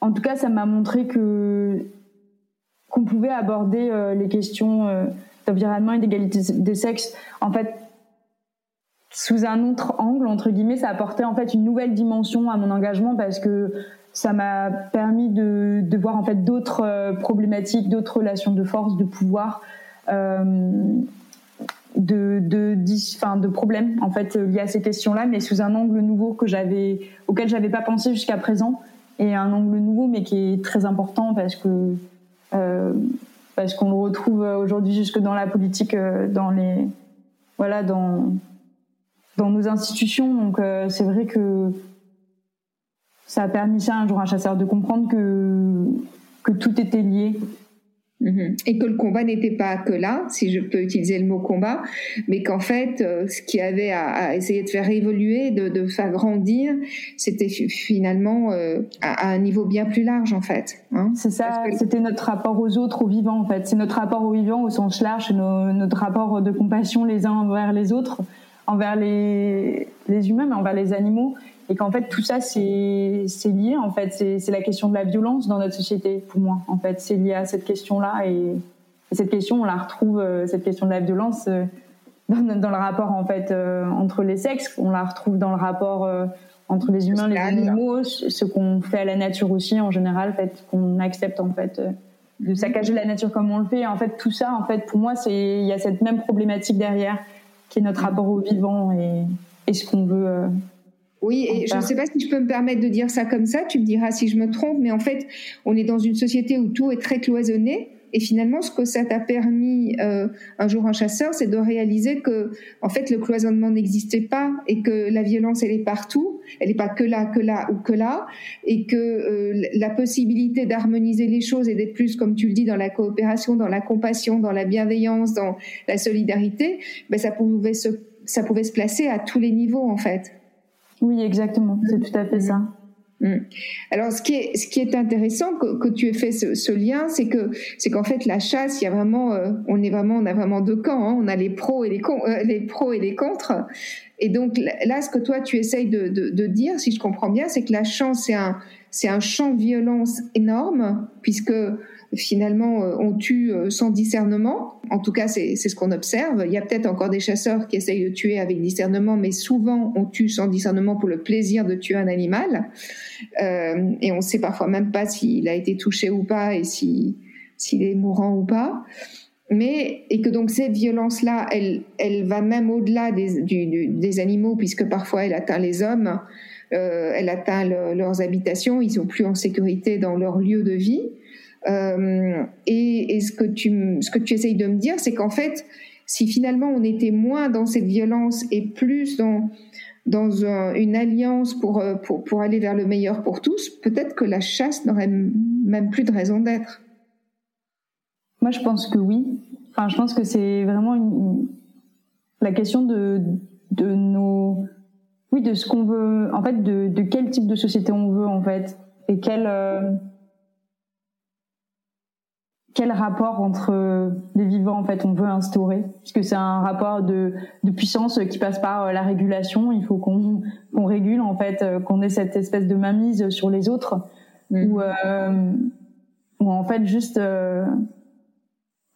en tout cas ça m'a montré que qu'on pouvait aborder euh, les questions d'environnement et d'égalité des sexes, en fait, sous un autre angle, entre guillemets, ça apportait en fait une nouvelle dimension à mon engagement parce que ça m'a permis de, de, voir en fait d'autres euh, problématiques, d'autres relations de force, de pouvoir, euh, de, de, enfin, de problèmes en fait liés à ces questions-là, mais sous un angle nouveau que j'avais, auquel j'avais pas pensé jusqu'à présent, et un angle nouveau, mais qui est très important parce que euh, parce qu'on le retrouve aujourd'hui jusque dans la politique, euh, dans les voilà, dans dans nos institutions. Donc euh, c'est vrai que ça a permis ça un jour à un chasseur de comprendre que que tout était lié. Et que le combat n'était pas que là, si je peux utiliser le mot combat, mais qu'en fait, euh, ce qui avait à, à, essayer de faire évoluer, de, de faire grandir, c'était finalement euh, à, à, un niveau bien plus large, en fait. Hein c'est ça, que... c'était notre rapport aux autres, aux vivants, en fait. C'est notre rapport aux vivants au sens large, nos, notre rapport de compassion les uns envers les autres, envers les, les humains, mais envers les animaux et qu'en fait tout ça c'est lié en fait. C'est la question de la violence dans notre société pour moi en fait. C'est lié à cette question là et, et, cette question on la retrouve euh, cette question de la violence euh, dans, dans, le rapport en fait euh, entre les sexes. On la retrouve dans le rapport euh, entre les humains les animaux ce qu'on fait à la nature aussi en général en fait qu'on accepte en fait euh, de saccager la nature comme on le fait. En fait tout ça en fait pour moi c'est il y a cette même problématique derrière qui est notre rapport au vivant et, et ce qu'on veut oui, et je ne sais pas si je peux me permettre de dire ça comme ça, tu me diras si je me trompe, mais en fait, on est dans une société où tout est très cloisonné Et finalement, ce que ça t'a permis euh, un jour en chasseur, c'est de réaliser que, en fait, le cloisonnement n'existait pas et que la violence, elle est partout. Elle n'est pas que là, que là ou que là, et que euh, la possibilité d'harmoniser les choses et d'être plus, comme tu le dis, dans la coopération, dans la compassion, dans la bienveillance, dans la solidarité, ben, ça pouvait se, ça pouvait se placer à tous les niveaux, en fait. Oui, exactement. C'est tout à fait ça. Mm. Alors, ce qui est, intéressant que, tu aies fait ce, lien, c'est que c'est qu'en fait la chasse, il y a vraiment, euh, on est vraiment, on a vraiment deux camps. Hein. On a les pros et les, con, euh, les pros et les contres. Et donc là, ce que toi tu essayes de dire, si je comprends bien, c'est que la chance c'est un, c'est un champ de violence énorme puisque finalement euh, on tue euh, sans discernement. En tout cas, c'est ce qu'on observe. Il y a peut-être encore des chasseurs qui essayent de tuer avec discernement, mais souvent on tue sans discernement pour le plaisir de tuer un animal. Euh, et on ne sait parfois même pas s'il a été touché ou pas et s'il est mourant ou pas. Mais et que donc cette violence-là, elle, va même au-delà des, animaux, puisque parfois elle atteint les hommes, elle atteint leurs habitations, ils sont plus en sécurité dans leur lieu de vie. Euh, et, ce que tu ce que tu essayes de me dire, c'est qu'en fait, si finalement on était moins dans cette violence et plus dans dans une alliance pour, euh, pour pour aller vers le meilleur pour tous, peut-être que la chasse n'aurait même plus de raison d'être. Moi, je pense que oui. Enfin, je pense que c'est vraiment la question de de nos oui de ce qu'on veut en fait de, de quel type de société on veut en fait et quel euh, quel rapport entre les vivants en fait on veut instaurer? Puisque c'est un rapport de, de puissance qui passe par euh, la régulation. Il faut qu'on qu'on régule en fait euh, qu'on ait cette espèce de mainmise sur les autres. Mm. ou euh, en fait juste euh,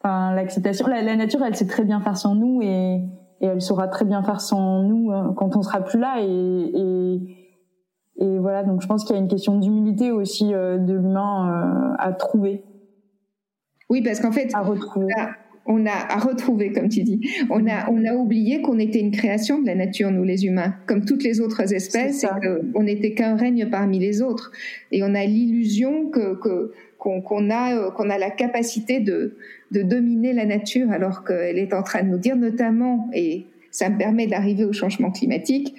enfin l'acceptation. La, la, nature elle sait très bien faire sans nous et, et elle saura très bien faire sans nous quand on sera plus là. Et, et et voilà. Donc je pense qu'il y a une question d'humilité aussi de l'humain à trouver oui, parce qu'en fait, à retrouver. On a, à retrouver, comme tu dis. On a, on a oublié qu'on était une création de la nature, nous les humains, comme toutes les autres espèces, et qu'on n'était qu'un règne parmi les autres. Et on a l'illusion que, que qu'on a qu'on a la capacité de, de dominer la nature alors qu'elle est en train de nous dire notamment et ça me permet d'arriver au changement climatique,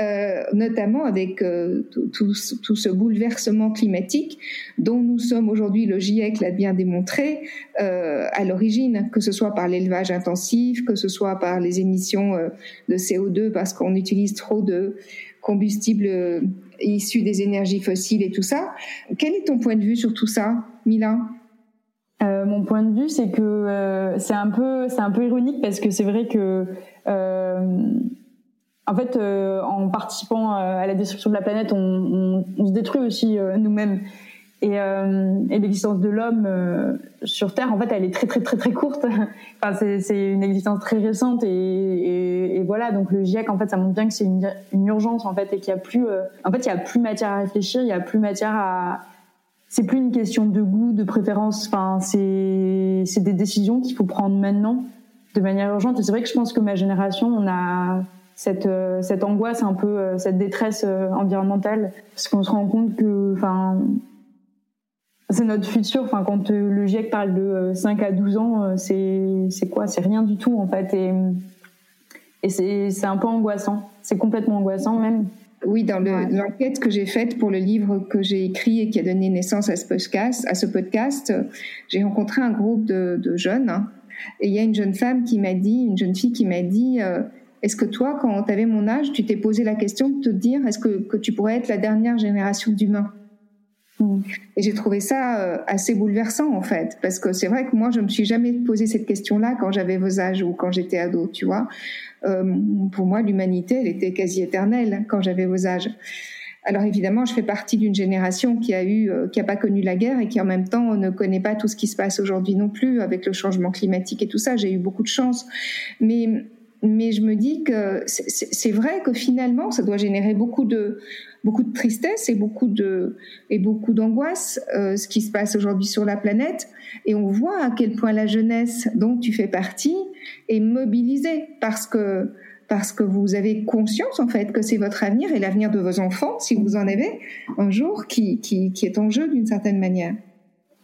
euh, notamment avec euh, tout, ce bouleversement climatique dont nous sommes aujourd'hui, le GIEC l'a bien démontré, euh, à l'origine, que ce soit par l'élevage intensif, que ce soit par les émissions de CO2 parce qu'on utilise trop de combustibles issus des énergies fossiles et tout ça. Quel est ton point de vue sur tout ça, Mila? Euh, mon point de vue, c'est que euh, c'est un peu, c'est un peu ironique parce que c'est vrai que, euh, en fait, euh, en participant à la destruction de la planète, on, on, on se détruit aussi nous-mêmes. Et, et l'existence de l'homme sur Terre, en fait, elle est très très très très courte. enfin, c'est, c'est une existence très récente et, et, et, voilà. Donc le GIEC, en fait, ça montre bien que c'est une, une urgence en fait et qu'il y a plus, en fait, il y a plus matière à réfléchir, il y a plus matière à c'est plus une question de goût, de préférence. Enfin, c'est c'est des décisions qu'il faut prendre maintenant, de manière urgente. C'est vrai que je pense que ma génération, on a cette euh, cette angoisse, un peu euh, cette détresse euh, environnementale, parce qu'on se rend compte que, enfin, c'est notre futur. Enfin, quand le GIEC parle de 5 à 12 ans, c'est c'est quoi? C'est rien du tout en fait. Et et c'est c'est un peu angoissant. C'est complètement angoissant même. Oui, dans l'enquête que j'ai faite pour le livre que j'ai écrit et qui a donné naissance à ce podcast, à ce podcast j'ai rencontré un groupe de, de jeunes. Hein, et il y a une jeune femme qui m'a dit, une jeune fille qui m'a dit, euh, est-ce que toi, quand tu avais mon âge, tu t'es posé la question de te dire, est-ce que, que tu pourrais être la dernière génération d'humains? Et j'ai trouvé ça euh, assez bouleversant en fait, parce que c'est vrai que moi je me suis jamais posé cette question-là quand j'avais vos âges ou quand j'étais ado, tu vois. Euh, pour moi, l'humanité, elle était quasi éternelle quand j'avais vos âges. Alors évidemment, je fais partie d'une génération qui a eu, euh, qui a pas connu la guerre et qui en même temps ne connaît pas tout ce qui se passe aujourd'hui non plus avec le changement climatique et tout ça. J'ai eu beaucoup de chance, mais mais je me dis que c'est vrai que finalement, ça doit générer beaucoup de beaucoup de tristesse et beaucoup de et beaucoup d'angoisse euh, ce qui se passe aujourd'hui sur la planète. Et on voit à quel point la jeunesse dont tu fais partie est mobilisée parce que parce que vous avez conscience en fait que c'est votre avenir et l'avenir de vos enfants, si vous en avez un jour, qui, qui, qui est en jeu d'une certaine manière.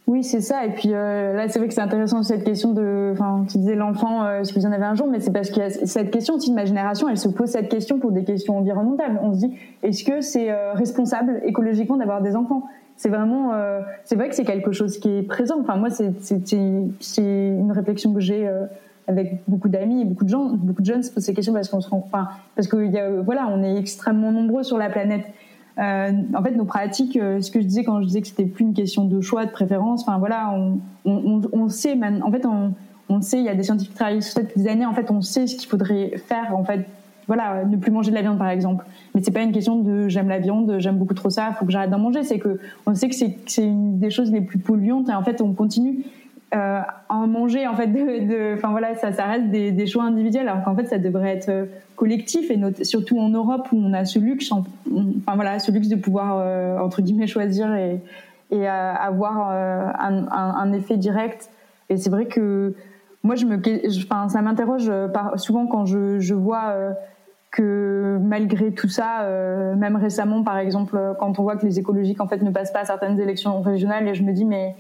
Oui, c'est ça. Et puis euh, là, c'est vrai que c'est intéressant cette question de, enfin, tu disais l'enfant, euh, si vous en avez un jour, mais c'est parce a cette question de ma génération, elle se pose cette question pour des questions environnementales. On se dit, est-ce que c'est euh, responsable écologiquement d'avoir des enfants? C'est vraiment, euh, c'est vrai que c'est quelque chose qui est présent. Enfin, moi, c'est c'est une réflexion que j'ai avec beaucoup d'amis et beaucoup de gens, beaucoup de jeunes se posent ces questions parce qu'on se rend, enfin, parce que y a, voilà, on est extrêmement nombreux sur la planète. Euh, en fait, nos pratiques, euh, ce que je disais quand je disais que c'était plus une question de choix, de préférence. Enfin voilà, on, on, on sait, en fait, on, on sait. Il y a des scientifiques qui travaillent sur ça depuis des années. En fait, on sait ce qu'il faudrait faire. En fait, voilà, ne plus manger de la viande par exemple. Mais c'est pas une question de j'aime la viande, j'aime beaucoup trop ça, faut que j'arrête d'en manger. C'est que on sait que c'est une des choses les plus polluantes et en fait on continue euh, en manger en fait enfin voilà ça reste des, choix individuels alors qu'en fait ça devrait être euh, collectif et surtout en Europe où on a ce luxe enfin voilà ce luxe de pouvoir euh, entre guillemets choisir et, avoir un, effet direct. Et c'est vrai que moi je me enfin ça m'interroge souvent quand je, je vois que malgré tout ça, même récemment, par exemple, quand on voit que les écologiques en fait ne passent pas à certaines élections régionales, et je me dis mais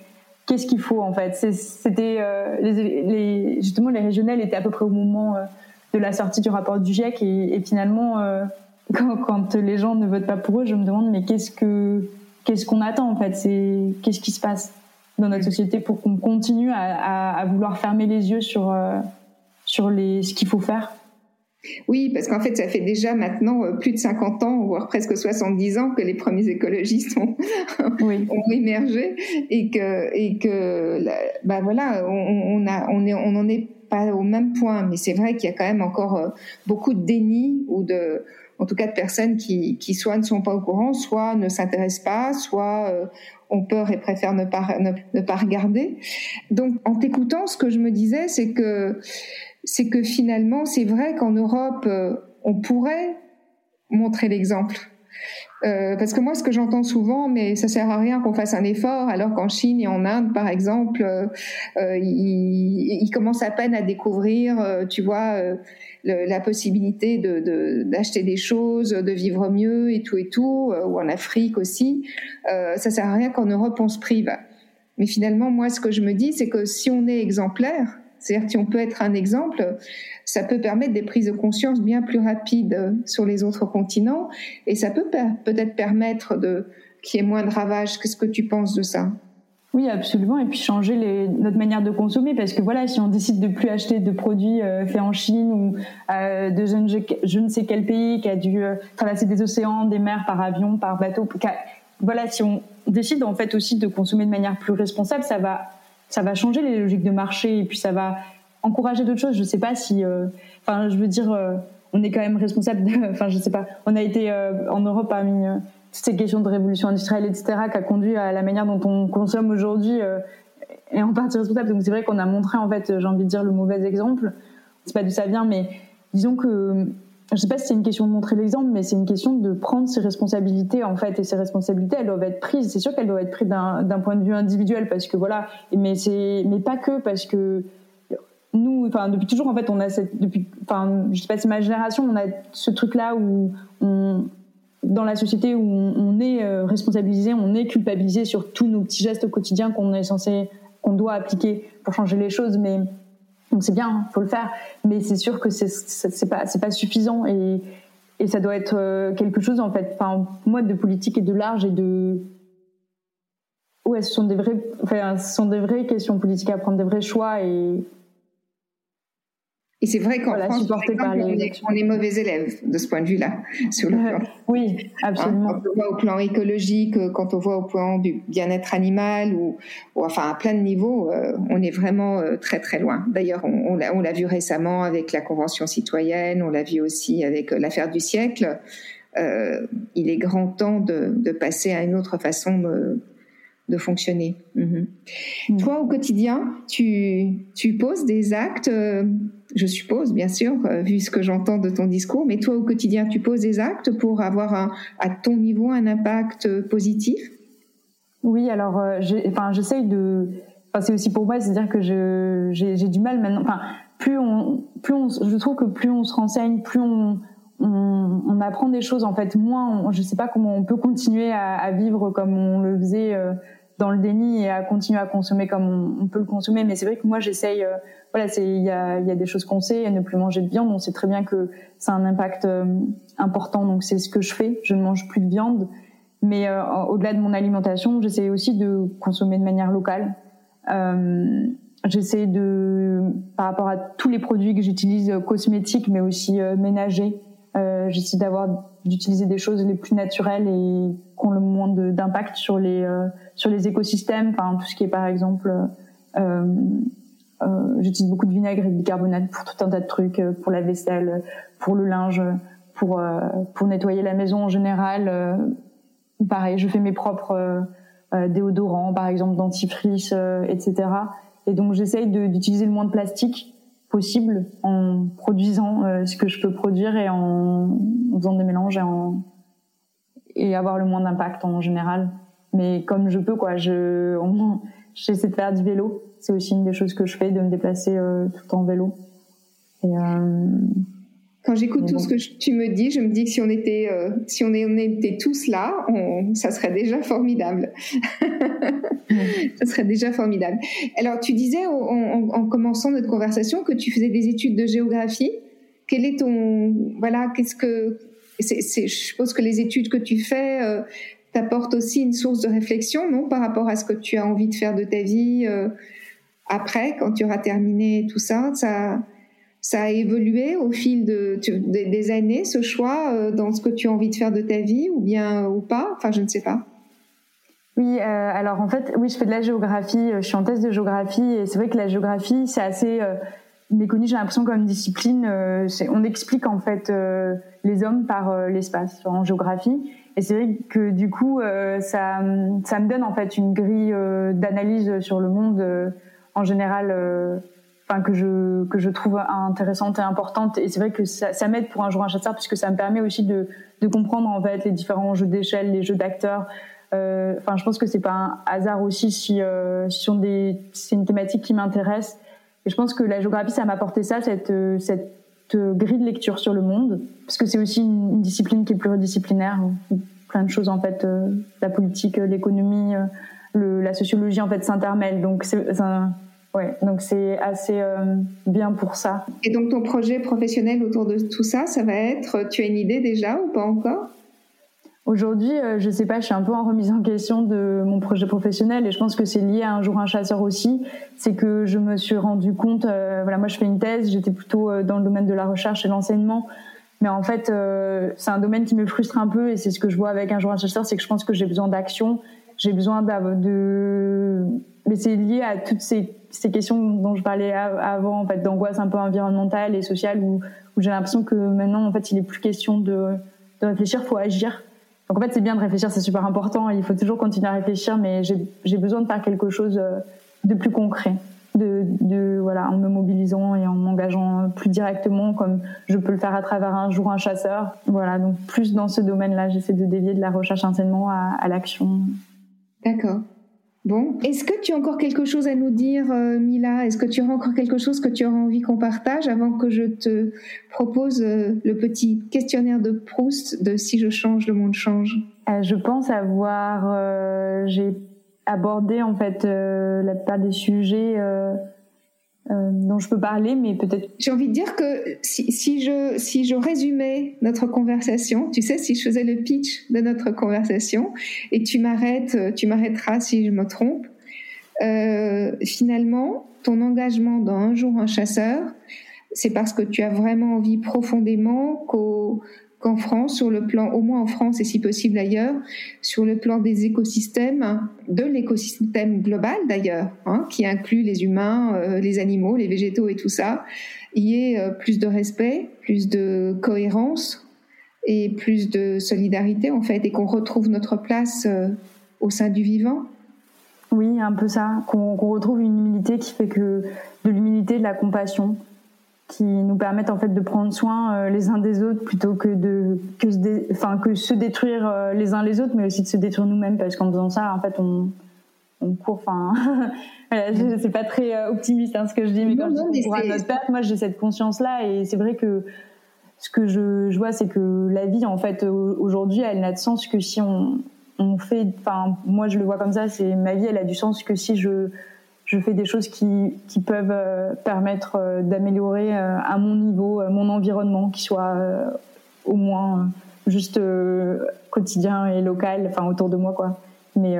qu'est-ce qu'il faut en fait. C'était euh, les, les, justement les régionales étaient à peu près au moment euh, de la sortie du rapport du GIEC et, et finalement euh, quand, quand, les gens ne votent pas pour eux, je me demande mais qu'est-ce que qu'est-ce qu'on attend en fait? C'est qu'est-ce qui se passe dans notre société pour qu'on continue à, à, à, vouloir fermer les yeux sur sur les ce qu'il faut faire? Oui, parce qu'en fait, ça fait déjà maintenant euh, plus de 50 ans, voire presque 70 ans que les premiers écologistes ont, ont émergé et que, et que bah voilà, on, a, on, est, on en est pas au même point, mais c'est vrai qu'il y a quand même encore euh, beaucoup de déni ou de, en tout cas de personnes qui, qui soit ne sont pas au courant, soit ne s'intéressent pas, soit euh, ont peur et préfèrent ne pas, ne pas regarder. Donc, en t'écoutant, ce que je me disais, c'est que c'est que finalement, c'est vrai qu'en Europe, euh, on pourrait montrer l'exemple. Euh, parce que moi, ce que j'entends souvent, mais ça sert à rien qu'on fasse un effort, alors qu'en Chine et en Inde, par exemple, euh, ils, commencent à peine à découvrir, tu vois, la possibilité d'acheter des choses, de vivre mieux et tout et tout, ou en Afrique aussi. ça sert à rien qu'en Europe on se prive. Mais finalement, moi, ce que je me dis, c'est que si on est exemplaire, c'est-à-dire si on peut être un exemple, ça peut permettre des prises de conscience bien plus rapides sur les autres continents et ça peut peut-être permettre de qu'il y ait moins de ravages. Qu'est-ce que tu penses de ça? Oui, absolument. Et puis changer notre manière de consommer, parce que voilà, si on décide de plus acheter de produits euh, faits en Chine ou euh, de je ne, je ne, sais quel pays qui a dû euh, traverser des océans, des mers par avion, par bateau, voilà, si on décide en fait aussi de consommer de manière plus responsable, ça va ça va changer les logiques de marché et puis ça va encourager d'autres choses. Je sais pas si, euh, enfin, je veux dire, euh, on est quand même responsable. Enfin, je sais pas. On a été euh, en Europe parmi toutes ces questions de révolution industrielle, etc., qui a conduit à la manière dont on consomme aujourd'hui et en partie responsable. Donc c'est vrai qu'on a montré en fait, j'ai envie de dire le mauvais exemple. Je sais pas d'où ça vient, mais disons que je sais pas si c'est une question de montrer l'exemple, mais c'est une question de prendre ses responsabilités en fait. Et ces responsabilités, elles doivent être prises. C'est sûr qu'elles doivent être prises d'un point de vue individuel parce que voilà, mais c'est mais pas que parce que nous, enfin depuis toujours en fait, on a cette depuis, enfin je sais pas, c'est ma génération, on a ce truc là où on dans la société où on, est euh, responsabilisé, on est culpabilisé sur tous nos petits gestes au quotidien qu'on est censé, qu'on doit appliquer pour changer les choses, mais donc c'est bien, faut le faire, mais c'est sûr que c'est c'est pas suffisant et ça doit être euh, quelque chose en fait, enfin moi de politique et de large et de ouais ce sont des vrais, enfin ce sont des vraies questions politiques à prendre, des vrais choix et et c'est vrai qu'en France, on, est, mauvais élèves de ce point de vue-là, sur le plan. oui, absolument. Quand on voit au plan écologique, euh, quand on voit au plan du bien-être animal, ou, enfin à plein de niveaux, euh, on est vraiment euh, très très loin. D'ailleurs, on, on l'a vu récemment avec la Convention citoyenne, on l'a vu aussi avec l'affaire du siècle. Euh, il est grand temps de, de, passer à une autre façon de, de fonctionner. Mhm. Mm. Toi, au quotidien, tu, tu poses des actes je suppose, bien sûr, euh, vu ce que j'entends de ton discours, mais toi au quotidien, tu poses des actes pour avoir un, à ton niveau un impact positif? Oui, alors euh, j'essaye de... Enfin, c'est aussi pour moi, c'est-à-dire que j'ai du mal maintenant... Enfin, plus on, plus on, je trouve que plus on se renseigne, plus on, on, on apprend des choses, en fait, moins, on, je sais pas comment on peut continuer à, à vivre comme on le faisait... Euh, dans le déni et à continuer à consommer comme on, peut le consommer. Mais c'est vrai que moi, j'essaye. Euh, voilà, c'est il y a, y a des choses qu'on sait. Ne plus manger de viande, on sait très bien que ça a un impact euh, important. Donc c'est ce que je fais. Je ne mange plus de viande. Mais euh, au-delà de mon alimentation, j'essaie aussi de consommer de manière locale. Euh, j'essaie de, par rapport à tous les produits que j'utilise, cosmétiques, mais aussi ménagers, euh, j'essaie d'avoir d'utiliser des choses les plus naturelles et qui ont le moins d'impact sur les euh, sur les écosystèmes. Enfin, tout ce qui est par exemple, euh, j'utilise beaucoup de vinaigre et de bicarbonate pour tout un tas de trucs, pour la vaisselle, pour le linge, pour pour nettoyer la maison en général. pareil, je fais mes propres déodorants, par exemple dentifrice, etc. Et donc j'essaye d'utiliser le moins de plastique possible en produisant euh, ce que je peux produire et en, faisant des mélanges et, en, avoir le moins d'impact en général. Mais comme je peux, quoi, je, j'essaie de faire du vélo. C'est aussi une des choses que je fais, de me déplacer euh, tout en vélo. Euh, quand j'écoute tout ce que tu me dis, je me dis que si on était, euh, si on était tous là, ça serait déjà formidable. ça serait déjà formidable. Alors, tu disais en, commençant notre conversation que tu faisais des études de géographie. Quel est ton, voilà, qu'est-ce que, c'est, je suppose que les études que tu fais euh, t'apportent aussi une source de réflexion, non, par rapport à ce que tu as envie de faire de ta vie euh, après, quand tu auras terminé tout ça. Ça ça a évolué au fil de, des années, ce choix euh, dans ce que tu as envie de faire de ta vie ou bien ou pas? Enfin, je ne sais pas. Oui, euh, alors en fait, oui, je fais de la géographie, euh, je suis en thèse de géographie et c'est vrai que la géographie, c'est assez méconnu, j'ai l'impression comme discipline. on explique en fait les hommes par l'espace en géographie et c'est vrai que du coup, ça, ça me donne en fait une grille d'analyse sur le monde en général enfin que je que je trouve intéressante et importante. Et c'est vrai que ça, ça m'aide pour un jour un chasseur puisque ça me permet aussi de de comprendre en fait les différents jeux d'échelle les jeux d'acteurs. Euh, enfin je pense que c'est pas un hasard aussi si euh, si des c'est une thématique qui m'intéresse. Et je pense que la géographie ça m'a apporté ça cette cette grille de lecture sur le monde parce que c'est aussi une, discipline qui est pluridisciplinaire plein de choses en fait euh, la politique l'économie euh, le, la sociologie en fait s'intermêlent donc c'est Ouais, donc c'est assez euh, bien pour ça. Et donc ton projet professionnel autour de tout ça, ça va être, tu as une idée déjà ou pas encore? Aujourd'hui, euh, je sais pas, je suis un peu en remise en question de mon projet professionnel et je pense que c'est lié à un jour un chasseur aussi. C'est que je me suis rendu compte, euh, voilà, moi je fais une thèse, j'étais plutôt dans le domaine de la recherche et l'enseignement, mais en fait c'est un domaine qui me frustre un peu et c'est ce que je vois avec un jour un chasseur, c'est que je pense que j'ai besoin d'action, j'ai besoin de, mais c'est lié à toutes ces ces questions dont je parlais avant, en fait, d'angoisse un peu environnementale et sociale, où, j'ai l'impression que maintenant, en fait, il n'est plus question de, de réfléchir, faut agir. Donc en fait, c'est bien de réfléchir, c'est super important. Il faut toujours continuer à réfléchir, mais j'ai besoin de faire quelque chose euh, de plus concret, de, voilà, en me mobilisant et en m'engageant plus directement, comme je peux le faire à travers un jour un chasseur. Voilà, donc plus dans ce domaine-là, j'essaie de dévier de la recherche enseignement à l'action. D'accord. Bon, est-ce que tu as encore quelque chose à nous dire, euh, Mila? Est-ce que tu auras encore quelque chose que tu auras envie qu'on partage avant que je te propose euh, le petit questionnaire de Proust de Si je change, le monde change? Euh, Je pense avoir, j'ai abordé en fait la plupart des sujets euh, je peux parler, mais peut-être. J'ai envie de dire que si, si, je, si je résumais notre conversation, tu sais, si je faisais le pitch de notre conversation, et tu m'arrêtes, tu m'arrêteras si je me trompe, euh, finalement, ton engagement dans Un jour un chasseur, c'est parce que tu as vraiment envie profondément qu'au qu'en France, sur le plan, au moins en France et si possible ailleurs, sur le plan des écosystèmes, de l'écosystème global d'ailleurs, hein, qui inclut les humains, euh, les animaux, les végétaux et tout ça, il y ait euh, plus de respect, plus de cohérence et plus de solidarité en fait, et qu'on retrouve notre place euh, au sein du vivant. Oui, un peu ça, qu'on retrouve une humilité qui fait que de l'humilité, de la compassion, qui nous permettent en fait de prendre soin euh, les uns des autres plutôt que de que se, enfin, que se détruire euh, les uns les autres mais aussi de se détruire nous-mêmes. Parce qu'en faisant ça en fait on on court enfin c'est pas très euh, optimiste hein, ce que je dis mais quand je dis à notre perte moi j'ai cette conscience là et c'est vrai que ce que je, je vois c'est que la vie en fait aujourd'hui elle n'a de sens que si on on fait, enfin, moi je le vois comme ça, c'est ma vie, elle a du sens que si je je fais des choses qui, qui peuvent euh, permettre euh, d'améliorer euh, à mon niveau mon environnement, qui soit au moins juste quotidien et local, enfin autour de moi quoi. Mais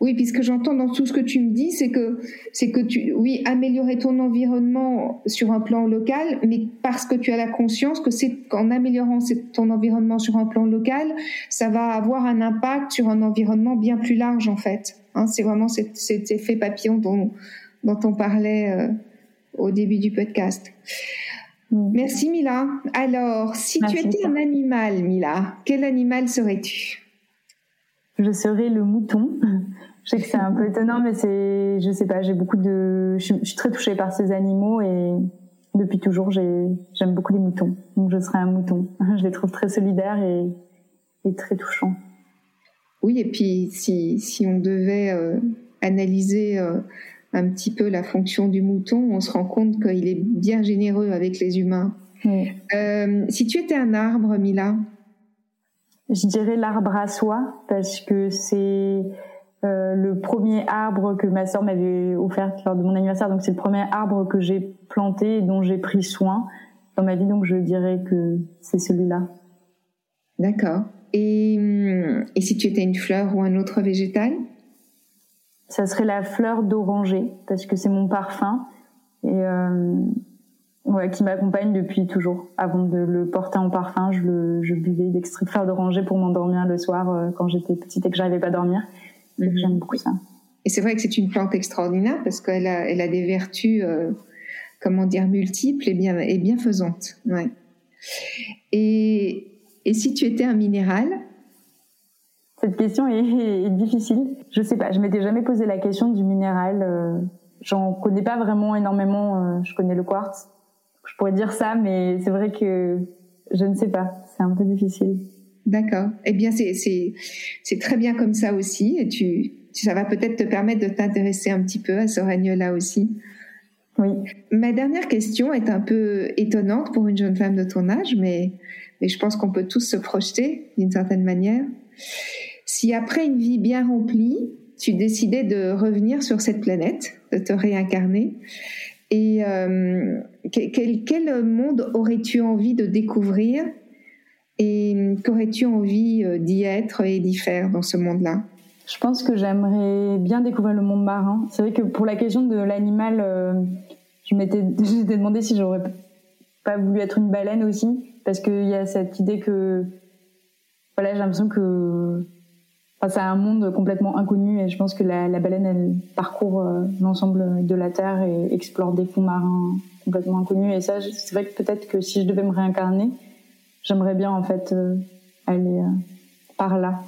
oui, puisque j'entends dans tout ce que tu me dis, c'est que c'est que tu, oui, améliorer ton environnement sur un plan local, mais parce que tu as la conscience que c'est qu'en améliorant ton environnement sur un plan local, ça va avoir un impact sur un environnement bien plus large en fait. Hein, c'est vraiment cet, effet papillon dont, dont on parlait euh, au début du podcast. Merci Mila. Alors, si tu étais un animal, Mila, quel animal serais-tu? Je serais le mouton je sais que c'est un peu étonnant, mais c'est, je sais pas, j'ai beaucoup de, je, suis très touchée par ces animaux et depuis toujours, j'aime beaucoup les moutons. Donc je serais un mouton. Je les trouve très solidaires et, et très touchants. Oui, et puis si, si on devait euh, analyser euh, un petit peu la fonction du mouton, on se rend compte qu'il est bien généreux avec les humains. Euh, si tu étais un arbre, Mila? Je dirais l'arbre à soie parce que c'est le premier arbre que ma sœur m'avait offert lors de mon anniversaire. Donc c'est le premier arbre que j'ai planté et dont j'ai pris soin dans ma vie. Donc je dirais que c'est celui-là. D'accord. Et, hum, et si tu étais une fleur ou un autre végétal? Ça serait la fleur d'oranger parce que c'est mon parfum et euh, ouais, qui m'accompagne depuis toujours. Avant de le porter en parfum, je, le, je buvais d'extrait de fleur d'oranger pour m'endormir le soir euh, quand j'étais petite et que j'arrivais pas à dormir. Mhm. J'aime beaucoup ça. Et c'est vrai que c'est une plante extraordinaire parce qu'elle a, elle a des vertus, euh, comment dire, multiples et, bien, et bienfaisantes. Ouais. Et, et si tu étais un minéral? Cette question est, difficile. Je sais pas, je m'étais jamais posé la question du minéral. Euh, J'en connais pas vraiment énormément. Euh, je connais le quartz. Je pourrais dire ça, mais c'est vrai que je ne sais pas. C'est un peu difficile. D'accord. Eh bien, c'est très bien comme ça aussi. Et tu, ça va peut-être te permettre de t'intéresser un petit peu à ce règne-là aussi. Oui. Ma dernière question est un peu étonnante pour une jeune femme de ton âge, mais, mais je pense qu'on peut tous se projeter d'une certaine manière. Si après une vie bien remplie, tu décidais de revenir sur cette planète, de te réincarner, et euh, quel, quel monde aurais-tu envie de découvrir et qu'aurais-tu envie euh, d'y être et d'y faire dans ce monde-là? Je pense que j'aimerais bien découvrir le monde marin. C'est vrai que pour la question de l'animal, euh, je m'étais demandé si j'aurais pas voulu être une baleine aussi, parce qu'il y a cette idée que, voilà, j'ai l'impression que c'est un monde complètement inconnu et je pense que la, baleine, elle parcourt euh, l'ensemble de la Terre et explore des fonds marins complètement inconnus. Et ça, c'est vrai que peut-être que si je devais me réincarner, j'aimerais bien en fait euh, aller euh, par là.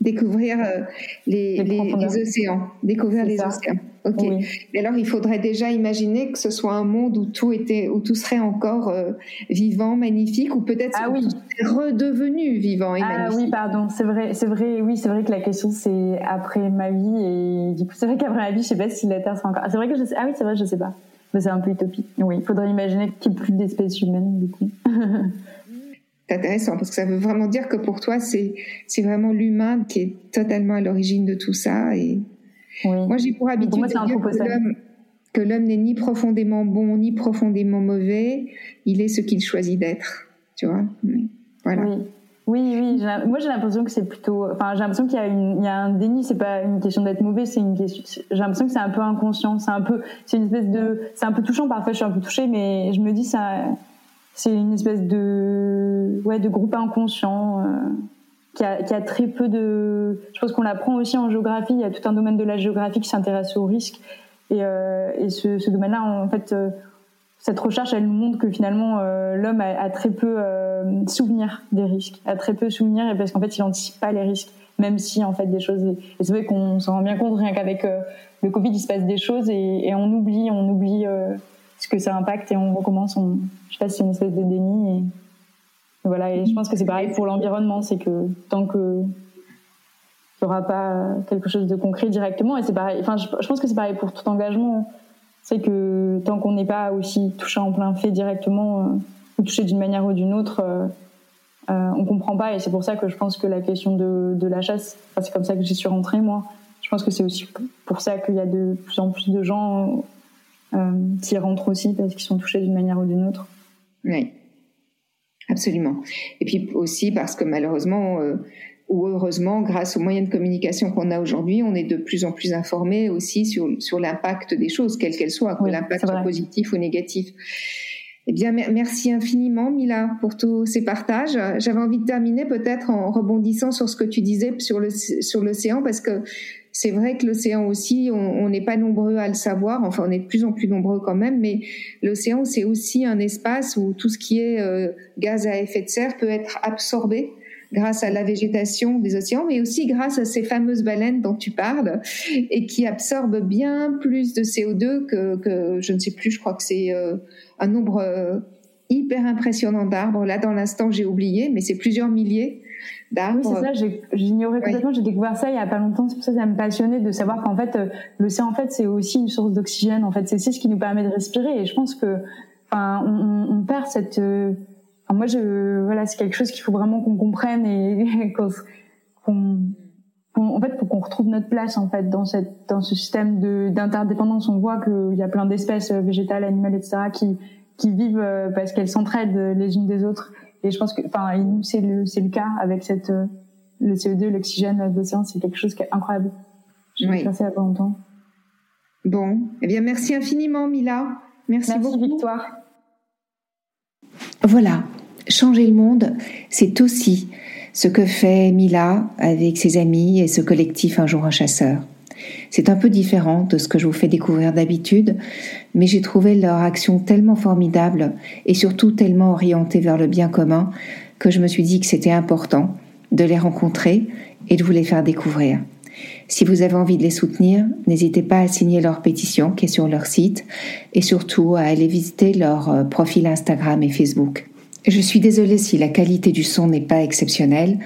Découvrir les, les, océans, découvrir les océans. Ok. Et alors, il faudrait déjà imaginer que ce soit un monde où tout était, où tout serait encore vivant, magnifique, ou peut-être ah, oui. redevenu vivant et ah, magnifique. oui, pardon. C'est vrai, c'est vrai. Oui, c'est vrai que la question c'est après ma vie et du coup, c'est vrai qu'après ma vie, je sais pas si la Terre sera encore. C'est vrai que je sais. Ah oui, c'est vrai, je sais pas. Mais c'est un peu utopique. Oui, il faudrait imaginer qu'il n'y ait plus d'espèces humaines du coup. intéressant parce que ça veut vraiment dire que pour toi c'est c'est vraiment l'humain qui est totalement à l'origine de tout ça et moi j'ai pour habitude de dire que l'homme n'est ni profondément bon ni profondément mauvais il est ce qu'il choisit d'être tu vois? Voilà oui. Oui, oui. Moi, j'ai l'impression que c'est plutôt. Enfin, j'ai l'impression qu'il y a, une, il y a un déni. C'est pas une question d'être mauvais. C'est une question. J'ai l'impression que c'est un peu inconscient. C'est un peu. C'est une espèce de. C'est un peu touchant. Parfois, je suis un peu touchée, mais je me dis ça c'est une espèce de ouais de groupe inconscient euh, qui, a, a très peu de je pense qu'on l'apprend aussi en géographie il y a tout un domaine de la géographie qui s'intéresse aux risques et, euh, ce, domaine-là en fait euh, cette recherche elle nous montre que finalement euh, l'homme a, très peu souvenir des risques a très peu souvenir parce qu'en fait il anticipe pas les risques même si en fait des choses et c'est vrai qu'on s'en rend bien compte rien qu'avec le Covid il se passe des choses et, on oublie on oublie ce que ça impacte et on recommence. On, je sais pas si c'est une espèce de déni. Voilà. Et je pense que c'est pareil pour l'environnement, c'est que tant que il n'y aura pas quelque chose de concret directement, et c'est pareil. Enfin, je, pense que c'est pareil pour tout engagement. C'est que tant qu'on n'est pas aussi touché en plein fait directement euh, ou touché d'une manière ou d'une autre, euh, euh, on comprend pas et c'est pour ça que je pense que la question de, de la chasse, c'est comme ça que j'y suis rentrée moi. Je pense que c'est aussi pour ça qu'il y a de plus en plus de gens euh, qui rentrent aussi parce qu'ils sont touchés d'une manière ou d'une autre. Oui, absolument. Et puis aussi parce que malheureusement euh, ou heureusement, grâce aux moyens de communication qu'on a aujourd'hui, on est de plus en plus informé aussi sur, sur l'impact des choses, quelles qu'elles soient, que l'impact soit positif ou négatif. Eh bien, merci infiniment, Mila, pour tous ces partages. J'avais envie de terminer peut-être en rebondissant sur ce que tu disais sur le sur l'océan, parce que c'est vrai que l'océan aussi, on n'est pas nombreux à le savoir. Enfin, on est de plus en plus nombreux quand même, mais l'océan, c'est aussi un espace où tout ce qui est euh, gaz à effet de serre peut être absorbé grâce à la végétation des océans, mais aussi grâce à ces fameuses baleines dont tu parles et qui absorbent bien plus de CO2 que, je ne sais plus, je crois que c'est euh, un nombre euh, hyper impressionnant d'arbres. Là, dans l'instant, j'ai oublié, mais c'est plusieurs milliers d'arbres. Oui, c'est ça, j'ignorais complètement, j'ai découvert ça il y a pas longtemps, c'est pour ça que ça me passionnait de savoir qu'en fait, euh, l'océan, en fait, c'est aussi une source d'oxygène, en fait, c'est ce qui nous permet de respirer et je pense que, enfin, on, on perd cette moi, je, voilà, c'est quelque chose qu'il faut vraiment qu'on comprenne et qu'on, en fait, faut qu'on retrouve notre place en fait dans cette, dans ce système de d'interdépendance. On voit qu'il y a plein d'espèces euh, végétales, animales, etc. qui qui vivent euh, parce qu'elles s'entraident les unes des autres. Et je pense que, enfin, c'est le c'est le cas avec cette euh, le CO2, l'oxygène, l'océan, c'est quelque chose qui est incroyable. J'ai oui. passé il y a pas longtemps. Bon, eh bien, merci infiniment, Mila. Merci, merci beaucoup. Victoire. Voilà, changer le monde, c'est aussi ce que fait Mila avec ses amis et ce collectif Un jour un chasseur. C'est un peu différent de ce que je vous fais découvrir d'habitude, mais j'ai trouvé leur action tellement formidable et surtout tellement orientée vers le bien commun que je me suis dit que c'était important de les rencontrer et de vous les faire découvrir. Si vous avez envie de les soutenir, n'hésitez pas à signer leur pétition qui est sur leur site et surtout à aller visiter leur euh, profil Instagram et Facebook. Je suis désolée si la qualité du son n'est pas exceptionnelle.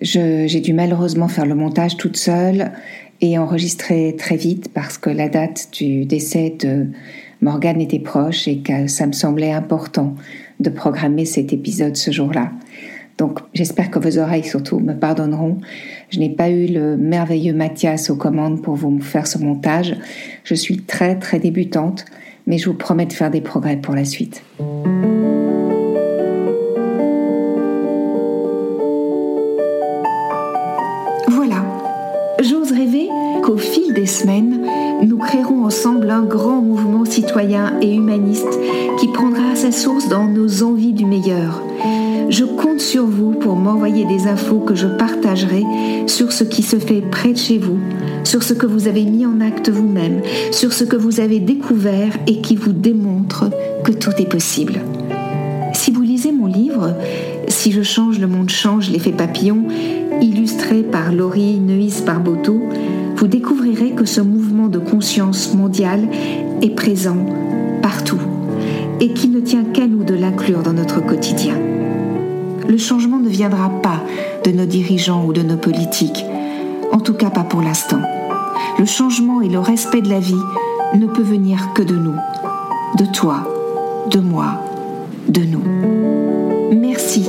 J'ai dû malheureusement faire le montage toute seule et enregistrer très vite parce que la date du décès de Morgane était proche et que ça me semblait important de programmer cet épisode ce jour-là. Donc j'espère que vos oreilles surtout me pardonneront. Je n'ai pas eu le merveilleux Mathias aux commandes pour vous faire ce montage. Je suis très très débutante, mais je vous promets de faire des progrès pour la suite. Nous créerons ensemble un grand mouvement citoyen et humaniste qui prendra sa source dans nos envies du meilleur. Je compte sur vous pour m'envoyer des infos que je partagerai sur ce qui se fait près de chez vous, sur ce que vous avez mis en acte vous-même, sur ce que vous avez découvert et qui vous démontre que tout est possible. Si vous lisez mon livre, Si je change, le monde change, l'effet papillon, illustré par Laurie Neuis Barboteau, vous découvrirez que ce mouvement de conscience mondiale est présent partout et qu'il ne tient qu'à nous de l'inclure dans notre quotidien. Le changement ne viendra pas de nos dirigeants ou de nos politiques, en tout cas pas pour l'instant. Le changement et le respect de la vie ne peut venir que de nous, de toi, de moi, de nous. Merci